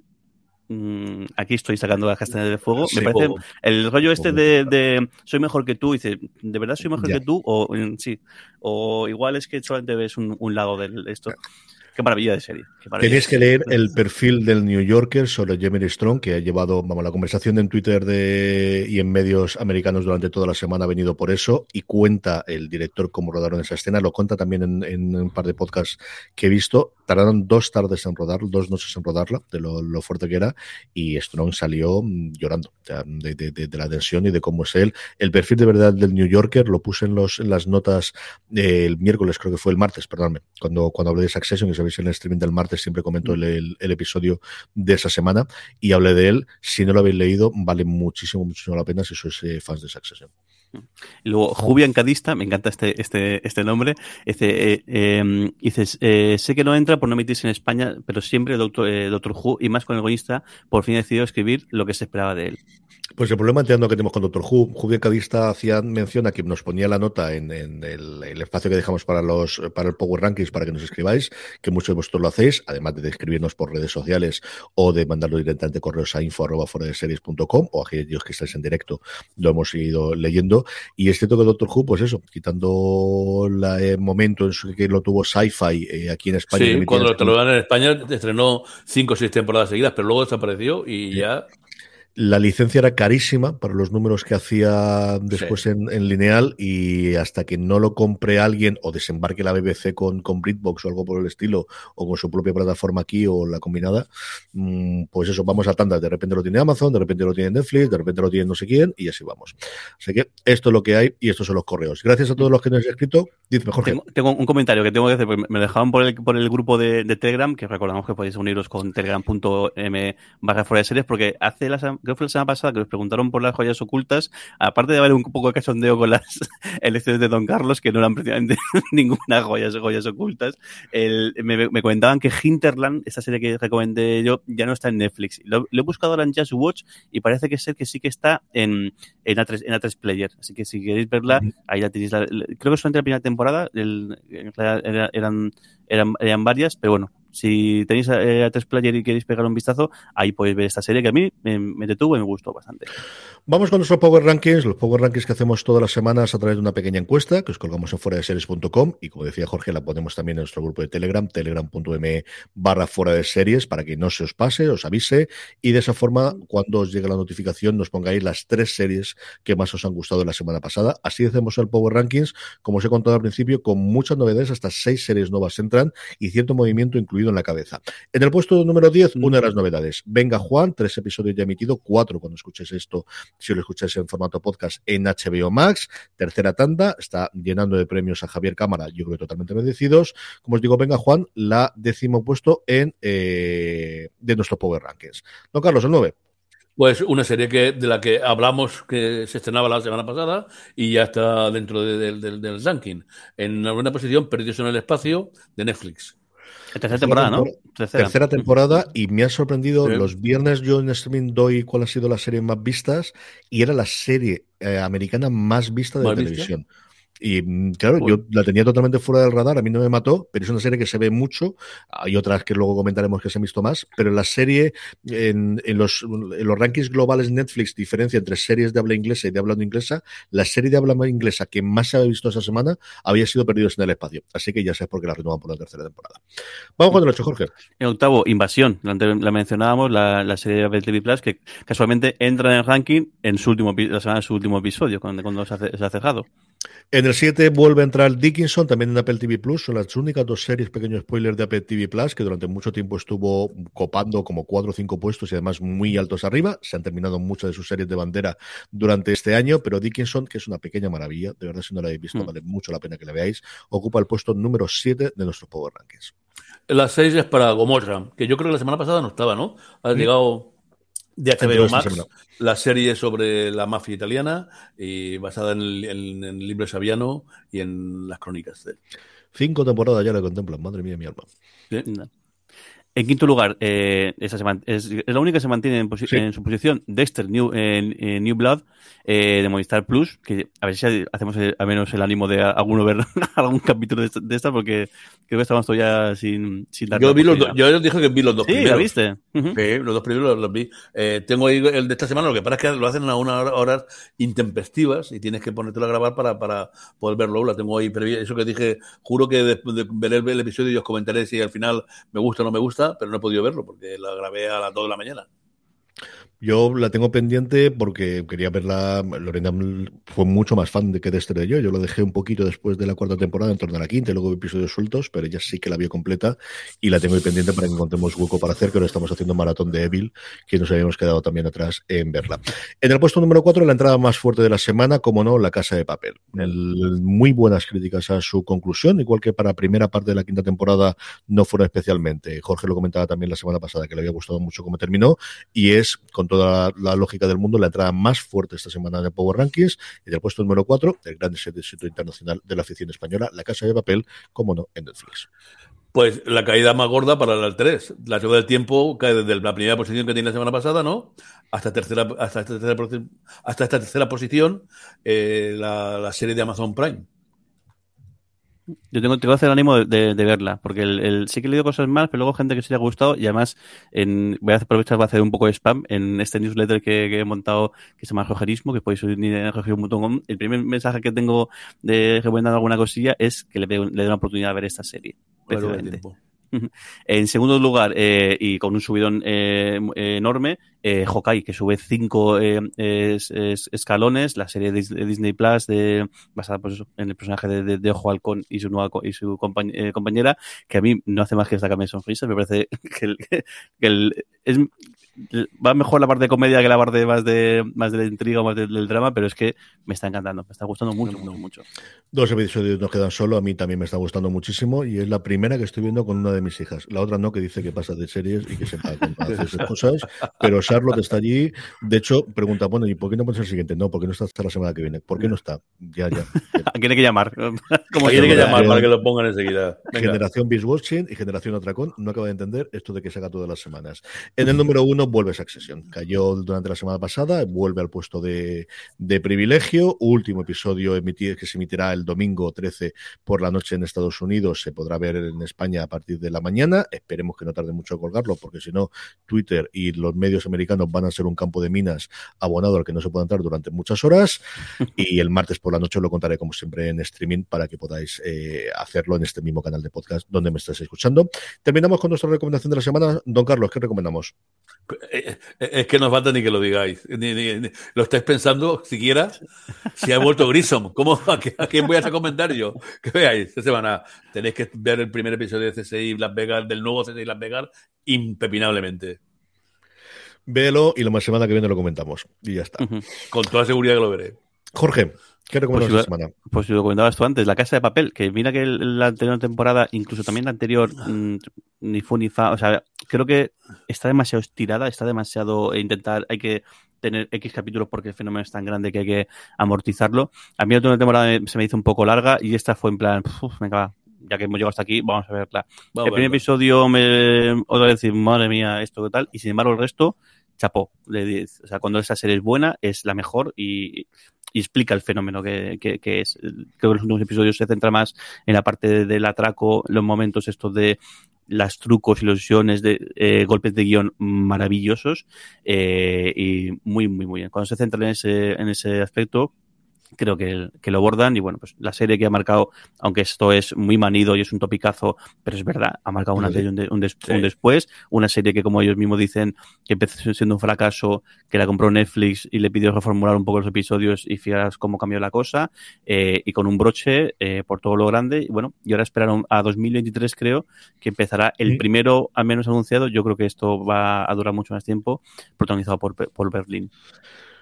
[SPEAKER 3] mm, aquí estoy sacando las castañas de fuego. Me parece el rollo este de, soy mejor que tú, dice, ¿de verdad soy mejor que tú? O mm, sí, o igual es que solamente ves un, un lado de esto. Qué maravilla de serie.
[SPEAKER 1] Tenéis que leer el perfil del New Yorker sobre Jeremy Strong, que ha llevado vamos, la conversación en Twitter de, y en medios americanos durante toda la semana ha venido por eso y cuenta el director cómo rodaron esa escena. Lo cuenta también en, un par de podcasts que he visto. Tardaron dos tardes en rodarlo, dos noches en rodarla, de lo, fuerte que era, y Strong salió mm, llorando de, la tensión y de cómo es él. El perfil de verdad del New Yorker lo puse en, los, en las notas el miércoles, creo que fue el martes, perdóname, cuando, cuando hablé de Succession y se en el streaming del martes, siempre comento el, episodio de esa semana y hablé de él. Si no lo habéis leído, vale muchísimo, muchísimo la pena si sois eh, fans de Succession.
[SPEAKER 3] Luego, Jubian Cadista, me encanta este, este, este nombre. Dice, eh, em, eh, sé que no entra por no emitirse en España, pero siempre Doctor, Doctor Who y más con el egoísta, por fin decidió escribir lo que se esperaba de él.
[SPEAKER 1] Pues el problema entiendo que tenemos con Doctor Who, Julián Cadista hacía mención a que nos ponía la nota en, el, espacio que dejamos para los para el Power Rankings para que nos escribáis, que muchos de vosotros lo hacéis, además de escribirnos por redes sociales o de mandarlo directamente correos a info o a aquellos que estáis en directo lo hemos ido leyendo. Y es cierto que Doctor Who, pues eso, quitando el momento en que lo tuvo Sci-Fi eh, aquí en España.
[SPEAKER 2] Sí, cuando lo dan en España estrenó cinco o seis temporadas seguidas, pero luego desapareció y ya
[SPEAKER 1] la licencia era carísima para los números que hacía después en, lineal y hasta que no lo compre alguien o desembarque la BBC con, con Britbox o algo por el estilo o con su propia plataforma aquí o la combinada, mm, pues eso, vamos a tanda. De repente lo tiene Amazon, de repente lo tiene Netflix, de repente lo tiene no sé quién y así vamos. Así que esto es lo que hay y estos son los correos. Gracias a todos los que nos han escrito. Dice mejor
[SPEAKER 3] tengo, tengo, un comentario que tengo que hacer. Me dejaban por el, por el grupo de, Telegram, que recordamos que podéis uniros con telegram.m barra fuera de series, porque hace las creo que fue la semana pasada que nos preguntaron por las joyas ocultas, aparte de haber un poco de cachondeo con las elecciones de Don Carlos, que no eran precisamente ninguna joyas, joyas ocultas, me, comentaban que Hinterland, esta serie que recomendé yo, ya no está en Netflix. Lo, he buscado ahora en Just Watch y parece que ser que sí que está en, en, A3, en A3 Player. Así que si queréis verla, ahí la tenéis. creo que solamente la primera temporada, eran, eran, eran varias, pero bueno, si tenéis eh, a, tres player y queréis pegar un vistazo, ahí podéis ver esta serie que a mí me, detuvo y me gustó bastante.
[SPEAKER 1] Vamos con nuestros Power Rankings, los Power Rankings que hacemos todas las semanas a través de una pequeña encuesta que os colgamos en fuera de series.com y como decía Jorge, la ponemos también en nuestro grupo de Telegram, telegram.me barra fuera de series para que no se os pase, os avise y de esa forma cuando os llegue la notificación nos pongáis las tres series que más os han gustado la semana pasada. Así hacemos el Power Rankings, como os he contado al principio, con muchas novedades, hasta seis series nuevas entran y cierto movimiento incluido en la cabeza. En el puesto número 10, una de las novedades. Venga Juan, tres episodios ya emitidos, cuatro cuando escuches esto, si lo escucháis en formato podcast en HBO Max. Tercera tanda, está llenando de premios a Javier Cámara, yo creo totalmente merecidos. Como os digo, Venga Juan, la décimo puesto en eh, de nuestro Power Rankings. Don Carlos, el 9.
[SPEAKER 2] Pues una serie que, de la que hablamos que se estrenaba la semana pasada y ya está dentro del ranking. En alguna posición, Perdidos en el Espacio, de Netflix.
[SPEAKER 3] Tercera temporada, ¿no?
[SPEAKER 1] Tercera. temporada y me ha sorprendido. Los viernes yo en streaming doy cuál ha sido la serie más vistas y era la serie eh, americana más vista de televisión. Y mm, claro, yo la tenía totalmente fuera del radar, a mí no me mató, pero es una serie que se ve mucho. Hay otras que luego comentaremos que se han visto más, pero la serie, en, los, en los rankings globales Netflix, diferencia entre series de habla inglesa y de habla no inglesa, la serie de habla inglesa que más se había visto esa semana había sido Perdidos en el Espacio. Así que ya sabes por qué la renovan por la tercera temporada. Vamos con el 8, Jorge.
[SPEAKER 3] En octavo, Invasión. La, mencionábamos, la, serie de Apple TV Plus, que casualmente entra en el ranking en su último, la semana de su último episodio, cuando, cuando se, ha, se ha cejado.
[SPEAKER 1] En el 7 vuelve a entrar Dickinson, también en Apple TV Plus. Son las únicas dos series, pequeños spoilers de Apple TV Plus, que durante mucho tiempo estuvo copando como cuatro o cinco puestos y además muy altos arriba. Se han terminado muchas de sus series de bandera durante este año, pero Dickinson, que es una pequeña maravilla, de verdad si no la habéis visto, mm. vale mucho la pena que la veáis, ocupa el puesto número 7 de nuestros Power Rankings.
[SPEAKER 2] La 6 es para Gomorra, que yo creo que la semana pasada no estaba, ¿no? Ha llegado de HBO Max, la serie sobre la mafia italiana y basada en el, libro de Saviano y en las crónicas de él.
[SPEAKER 1] Cinco temporadas ya la contemplan, madre mía, mi alma.
[SPEAKER 3] En quinto lugar, eh, esa es, la única que se mantiene en, su posición, Dexter New, en, New Blood, eh, de Movistar Plus, que a ver si hacemos al menos el ánimo de alguno ver algún capítulo de esta, porque creo que estamos todavía sin, sin
[SPEAKER 2] dar Yo, vi los yo dije que vi los dos
[SPEAKER 3] sí,
[SPEAKER 2] primeros.
[SPEAKER 3] ¿lo viste?
[SPEAKER 2] Sí, los dos primeros los, vi. Eh, tengo ahí el de esta semana, lo que pasa es que lo hacen a unas horas intempestivas y tienes que ponértelo a grabar para, para poder verlo. La tengo ahí previa. Eso que dije, juro que después de ver el episodio y os comentaré si al final me gusta o no me gusta pero no he podido verlo porque la grabé a las 2 de la mañana.
[SPEAKER 1] Yo la tengo pendiente porque quería verla. Lorena fue mucho más fan de que de este yo. Yo lo dejé un poquito después de la cuarta temporada, en torno a la quinta, y luego episodios sueltos, pero ella sí que la vio completa y la tengo ahí pendiente para que encontremos hueco para hacer, que ahora estamos haciendo maratón de Evil, que nos habíamos quedado también atrás en verla. En el puesto número 4, la entrada más fuerte de la semana, como no, La Casa de Papel. muy buenas críticas a su conclusión, igual que para la primera parte de la quinta temporada no fueron especialmente. Jorge lo comentaba también la semana pasada, que le había gustado mucho cómo terminó, y es con toda la, lógica del mundo, la entrada más fuerte esta semana de Power Rankings y del puesto número 4, el gran éxito internacional de la afición española, La Casa de Papel, como no, en Netflix.
[SPEAKER 2] Pues la caída más gorda para el 3. La segunda del tiempo cae desde la primera posición que tiene la semana pasada, ¿no? Hasta, tercera, hasta, esta, tercera, hasta esta tercera posición eh, la serie de Amazon Prime.
[SPEAKER 3] Yo tengo, tengo que hacer el ánimo de, verla, porque el, sí que he leído cosas más, pero luego gente que se le ha gustado y además en, voy a aprovechar para hacer un poco de spam en este newsletter que, he montado que se llama Rogerismo, que podéis unir en rogerismo.com. El primer mensaje que tengo de recomendando alguna cosilla es que le, le dé una oportunidad de ver esta serie. En segundo lugar, eh, y con un subidón eh, enorme, eh, Hawkeye, que sube cinco eh, escalones, la serie de Disney Plus de, basada pues en el personaje de, de, Ojo Halcón y su nueva y su compañera, que a mí no hace más que destacarme sonrisas, me parece que, el, que el, es, va mejor la parte de comedia que la parte más de más de la intriga o más del, drama, pero es que me está encantando, me está gustando mucho, mucho, mucho.
[SPEAKER 1] Dos episodios nos quedan solo, a mí también me está gustando muchísimo y es la primera que estoy viendo con una de mis hijas. La otra no, que dice que pasa de series y que se hacer esas cosas, pero Charlotte está allí. De hecho, pregunta, bueno, ¿y por qué no pones el siguiente? No, porque no está hasta la semana que viene. ¿Por qué no está? Ya, ya.
[SPEAKER 3] Tiene que llamar.
[SPEAKER 2] Como tiene que llamar para que lo pongan enseguida.
[SPEAKER 1] Generación Beast Watching y Generación Atracón no acaba de entender esto de que se haga todas las semanas. En el número uno vuelve Succession. Cayó durante la semana pasada, vuelve al puesto de, privilegio. Último episodio emitido, que se emitirá el domingo 13 por la noche en Estados Unidos. Se podrá ver en España a partir de la mañana. Esperemos que no tarde mucho en colgarlo, porque si no, Twitter y los medios americanos van a ser un campo de minas abonado al que no se puede entrar durante muchas horas. Y el martes por la noche lo contaré, como siempre, en streaming para que podáis eh, hacerlo en este mismo canal de podcast donde me estáis escuchando. Terminamos con nuestra recomendación de la semana. Don Carlos, ¿qué recomendamos?
[SPEAKER 2] Eh, eh, es que no falta ni que lo digáis. Ni, lo estáis pensando siquiera si ha vuelto Grissom. ¿Cómo, a, quién voy a hacer comentario? Que veáis, esta semana tenéis que ver el primer episodio de CSI Las Vegas, del nuevo CSI Las Vegas, impepinablemente.
[SPEAKER 1] Véelo y la semana que viene lo comentamos. Y ya está.
[SPEAKER 2] Con toda seguridad que lo veré.
[SPEAKER 1] Jorge, ¿Qué recomiendas pues, esta semana?
[SPEAKER 3] Pues si lo comentabas tú antes, La Casa de Papel, que mira que la anterior temporada, incluso también la anterior, mm, ni fue ni fa, o sea, creo que está demasiado estirada, está demasiado intentar, hay que tener X capítulos porque el fenómeno es tan grande que hay que amortizarlo. A mí la última temporada se me hizo un poco larga y esta fue en plan, venga, ya que hemos llegado hasta aquí, vamos a verla. el primer episodio me otra vez decir, madre mía, esto qué tal, y sin embargo el resto, chapó. O sea, cuando esa serie es buena, es la mejor y, explica el fenómeno que, que, es. Creo que los últimos episodios se centra más en la parte del atraco, los momentos estos de las trucos, ilusiones de eh, golpes de guion maravillosos eh, y muy, muy, muy bien. Cuando se centra en ese, en ese aspecto, creo que, que, lo bordan y bueno, pues la serie que ha marcado, aunque esto es muy manido y es un topicazo, pero es verdad, ha marcado una serie un, un, después, una serie que como ellos mismos dicen que empezó siendo un fracaso, que la compró Netflix y le pidió reformular un poco los episodios y fijaros cómo cambió la cosa eh, y con un broche eh, por todo lo grande y bueno, y ahora esperaron a 2023 creo que empezará el primero al menos anunciado, yo creo que esto va a durar mucho más tiempo, protagonizado por, por Berlín.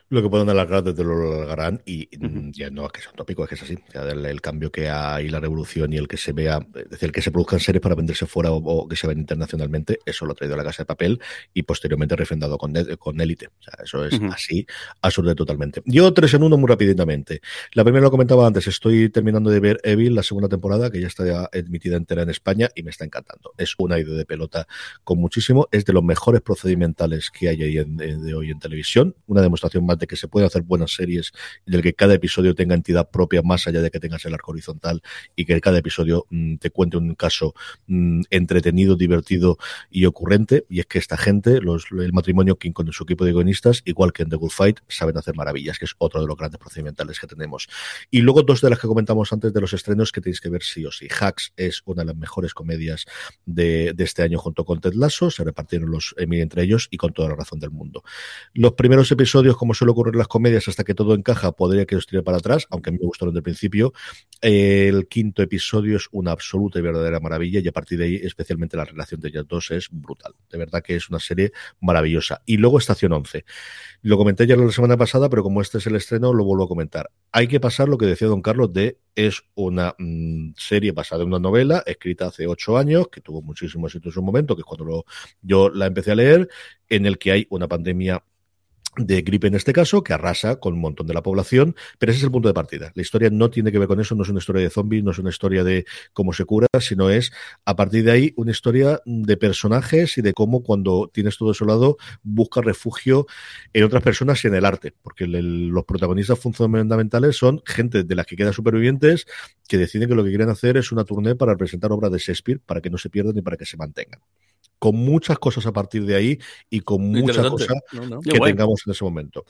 [SPEAKER 1] Lo que pueden alargar desde lo alargarán y ya no es que sea un tópico, es que es así. el, cambio que hay, la revolución y el que se vea, es decir, el que se produzcan series para venderse fuera o, que se ven internacionalmente, eso lo ha traído a la casa de papel y posteriormente refrendado con, con Elite. O sea, eso es así, absurdo totalmente. Yo tres en uno muy rápidamente. La primera lo comentaba antes, estoy terminando de ver Evil, la segunda temporada, que ya está admitida entera en España y me está encantando. Es una idea de pelota con muchísimo, es de los mejores procedimentales que hay ahí de hoy en televisión, una demostración más de que se pueden hacer buenas series y del que cada episodio tenga entidad propia más allá de que tengas el arco horizontal y que cada episodio mm, te cuente un caso mm, entretenido, divertido y ocurrente. Y es que esta gente, los, el matrimonio King con su equipo de guionistas, igual que en The Good Fight, saben hacer maravillas, que es otro de los grandes procedimentales que tenemos. Y luego dos de las que comentamos antes de los estrenos que tenéis que ver sí o sí. Hacks es una de las mejores comedias de, de este año junto con Ted Lasso, se repartieron los Emmy entre ellos y con toda la razón del mundo. Los primeros episodios, como suele ocurrir las comedias hasta que todo encaja, podría que os tire para atrás, aunque a mí me gustaron desde el principio. El quinto episodio es una absoluta y verdadera maravilla y a partir de ahí, especialmente la relación de ellos dos es brutal. De verdad que es una serie maravillosa. Y luego Estación 11. Lo comenté ya la semana pasada, pero como este es el estreno, lo vuelvo a comentar. Hay que pasar lo que decía don Carlos de es una mm, serie basada en una novela escrita hace ocho años, que tuvo muchísimo éxito en su momento, que es cuando yo la empecé a leer, en el que hay una pandemia de gripe en este caso, que arrasa con un montón de la población, pero ese es el punto de partida. La historia no tiene que ver con eso, no es una historia de zombies, no es una historia de cómo se cura, sino es a partir de ahí una historia de personajes y de cómo cuando tienes todo eso lado busca refugio en otras personas y en el arte, porque los protagonistas fundamentales son gente de las que quedan supervivientes que deciden que lo que quieren hacer es una tournée para presentar obras de Shakespeare para que no se pierdan y para que se mantengan con muchas cosas a partir de ahí y con muchas cosas que tengamos en ese momento.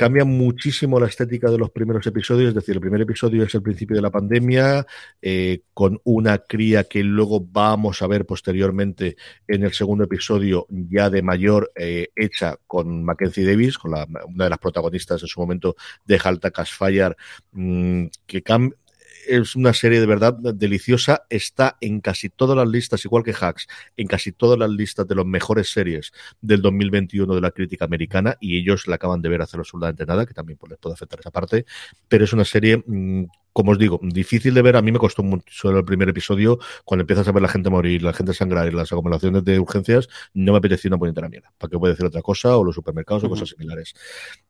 [SPEAKER 1] Cambia muchísimo la estética de los primeros episodios, es decir, el primer episodio es el principio de la pandemia, eh, con una cría que luego vamos a ver posteriormente en el segundo episodio, ya de mayor, eh, hecha con Mackenzie Davis, con la, una de las protagonistas en su momento de Halta Cashfire, mmm, que cambia es una serie de verdad deliciosa. Está en casi todas las listas, igual que Hacks, en casi todas las listas de las mejores series del 2021 de la crítica americana y ellos la acaban de ver hace absolutamente nada, que también pues, les puede afectar esa parte. Pero es una serie mm, como os digo, difícil de ver. A mí me costó mucho el primer episodio. Cuando empiezas a ver la gente morir, la gente sangrar y las acumulaciones de urgencias, no me apetecía una puñetera mierda. ¿Para qué puede decir otra cosa? O los supermercados o cosas similares.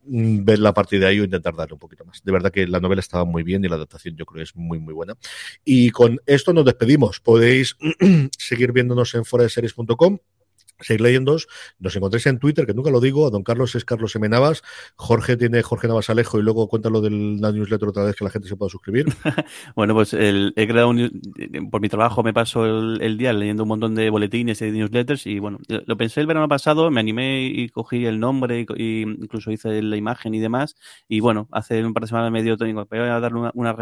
[SPEAKER 1] Mm, ver la partida de ahí o intentar darle un poquito más. De verdad que la novela estaba muy bien y la adaptación yo creo que es muy, muy buena. Y con esto nos despedimos. Podéis seguir viéndonos en foradeseries.com seguir leyendo. Nos encontréis en Twitter, que nunca lo digo, a don Carlos es Carlos M. Navas, Jorge tiene Jorge Navas Alejo y luego cuéntalo del la newsletter otra vez que la gente se pueda suscribir.
[SPEAKER 3] bueno, pues el, he creado un, por mi trabajo me paso el, día leyendo un montón de boletines y newsletters y bueno, lo pensé el verano pasado, me animé y cogí el nombre y, incluso hice la imagen y demás y bueno, hace un par de semanas me dio digo, voy a darle una, una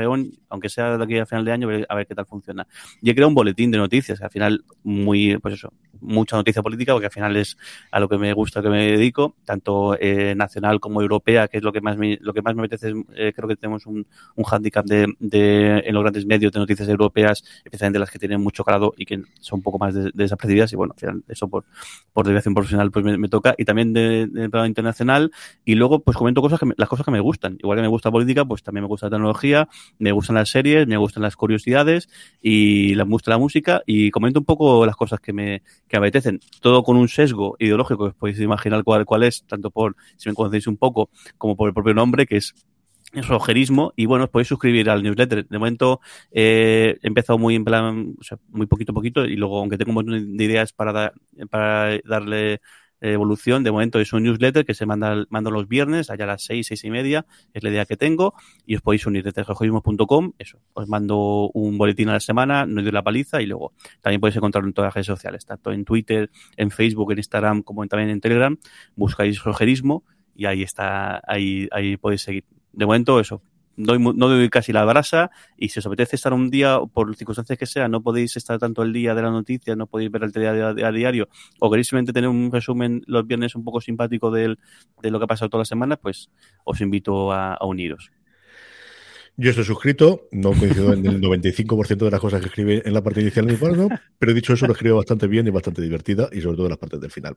[SPEAKER 3] aunque sea de aquí a final de año, a ver qué tal funciona. Y he creado un boletín de noticias, al final muy, pues eso, mucha noticia política porque al final es a lo que me gusta, que me dedico, tanto eh, nacional como europea, que es lo que más me, lo que más me apetece. Eh, creo que tenemos un, un hándicap de, de, en los grandes medios de noticias europeas, especialmente las que tienen mucho grado y que son un poco más desapercibidas. Y bueno, al final eso por, por dirección profesional pues me, toca. Y también de, de, plano internacional. Y luego pues comento cosas las cosas que me gustan. Igual que me gusta política, pues también me gusta la tecnología, me gustan las series, me gustan las curiosidades y me gusta la música y comento un poco las cosas que me, que apetecen. Todo con un sesgo ideológico, os podéis imaginar cuál, cuál es, tanto por, si me conocéis un poco, como por el propio nombre, que es rojerismo y bueno, os podéis suscribir al newsletter. De momento eh, he empezado muy en plan, muy poquito a poquito y luego, aunque tengo un montón de ideas para, para darle evolución, de momento es un newsletter que se manda mando los viernes, allá a las seis, seis y media, es la idea que tengo, y os podéis unir desde rojerismo.com, eso, os mando un boletín a la semana, no doy la paliza y luego también podéis encontrarlo en todas las redes sociales, tanto en Twitter, en Facebook, en Instagram, como también en Telegram, buscáis rojerismo y ahí está, ahí, ahí podéis seguir. De momento eso, doy, no doy casi la brasa y si os apetece estar un día, por circunstancias que sea, no podéis estar tanto el día de la noticia, no podéis ver el diario a diario o queréis simplemente tener un resumen los viernes un poco simpático de lo que ha pasado toda la semana, pues os invito a uniros.
[SPEAKER 1] Yo estoy suscrito, no coincido en el 95% de las cosas que escribe en la parte inicial del informe, pero dicho eso, lo escribe bastante bien y bastante divertida, y sobre todo en las partes del final.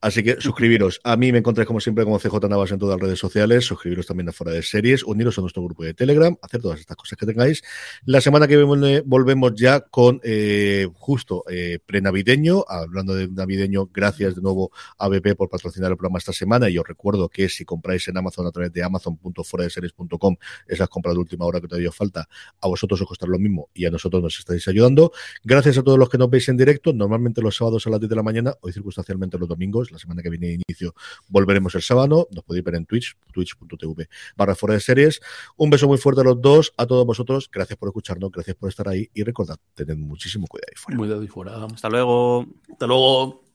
[SPEAKER 1] Así que suscribiros. A mí me encontráis como siempre como CJ Navas en todas las redes sociales, suscribiros también a Fuera de Series, uniros a nuestro grupo de Telegram, hacer todas estas cosas que tengáis. La semana que viene volvemos ya con eh, justo eh, prenavideño, hablando de navideño, gracias de nuevo a BP por patrocinar el programa esta semana, y os recuerdo que si compráis en Amazon a través de amazon.fueradeseries.com, esas compras de última ahora que todavía falta, a vosotros os costará lo mismo y a nosotros nos estáis ayudando. Gracias a todos los que nos veis en directo, normalmente los sábados a las 10 de la mañana, hoy circunstancialmente los domingos, la semana que viene de inicio volveremos el sábado, nos podéis ver en Twitch, twitch.tv barra fuera de series. Un beso muy fuerte a los dos, a todos vosotros, gracias por escucharnos, gracias por estar ahí y recordad, tened muchísimo cuidado
[SPEAKER 2] fuera. Cuidado y fuera.
[SPEAKER 3] Hasta luego.
[SPEAKER 2] Hasta luego.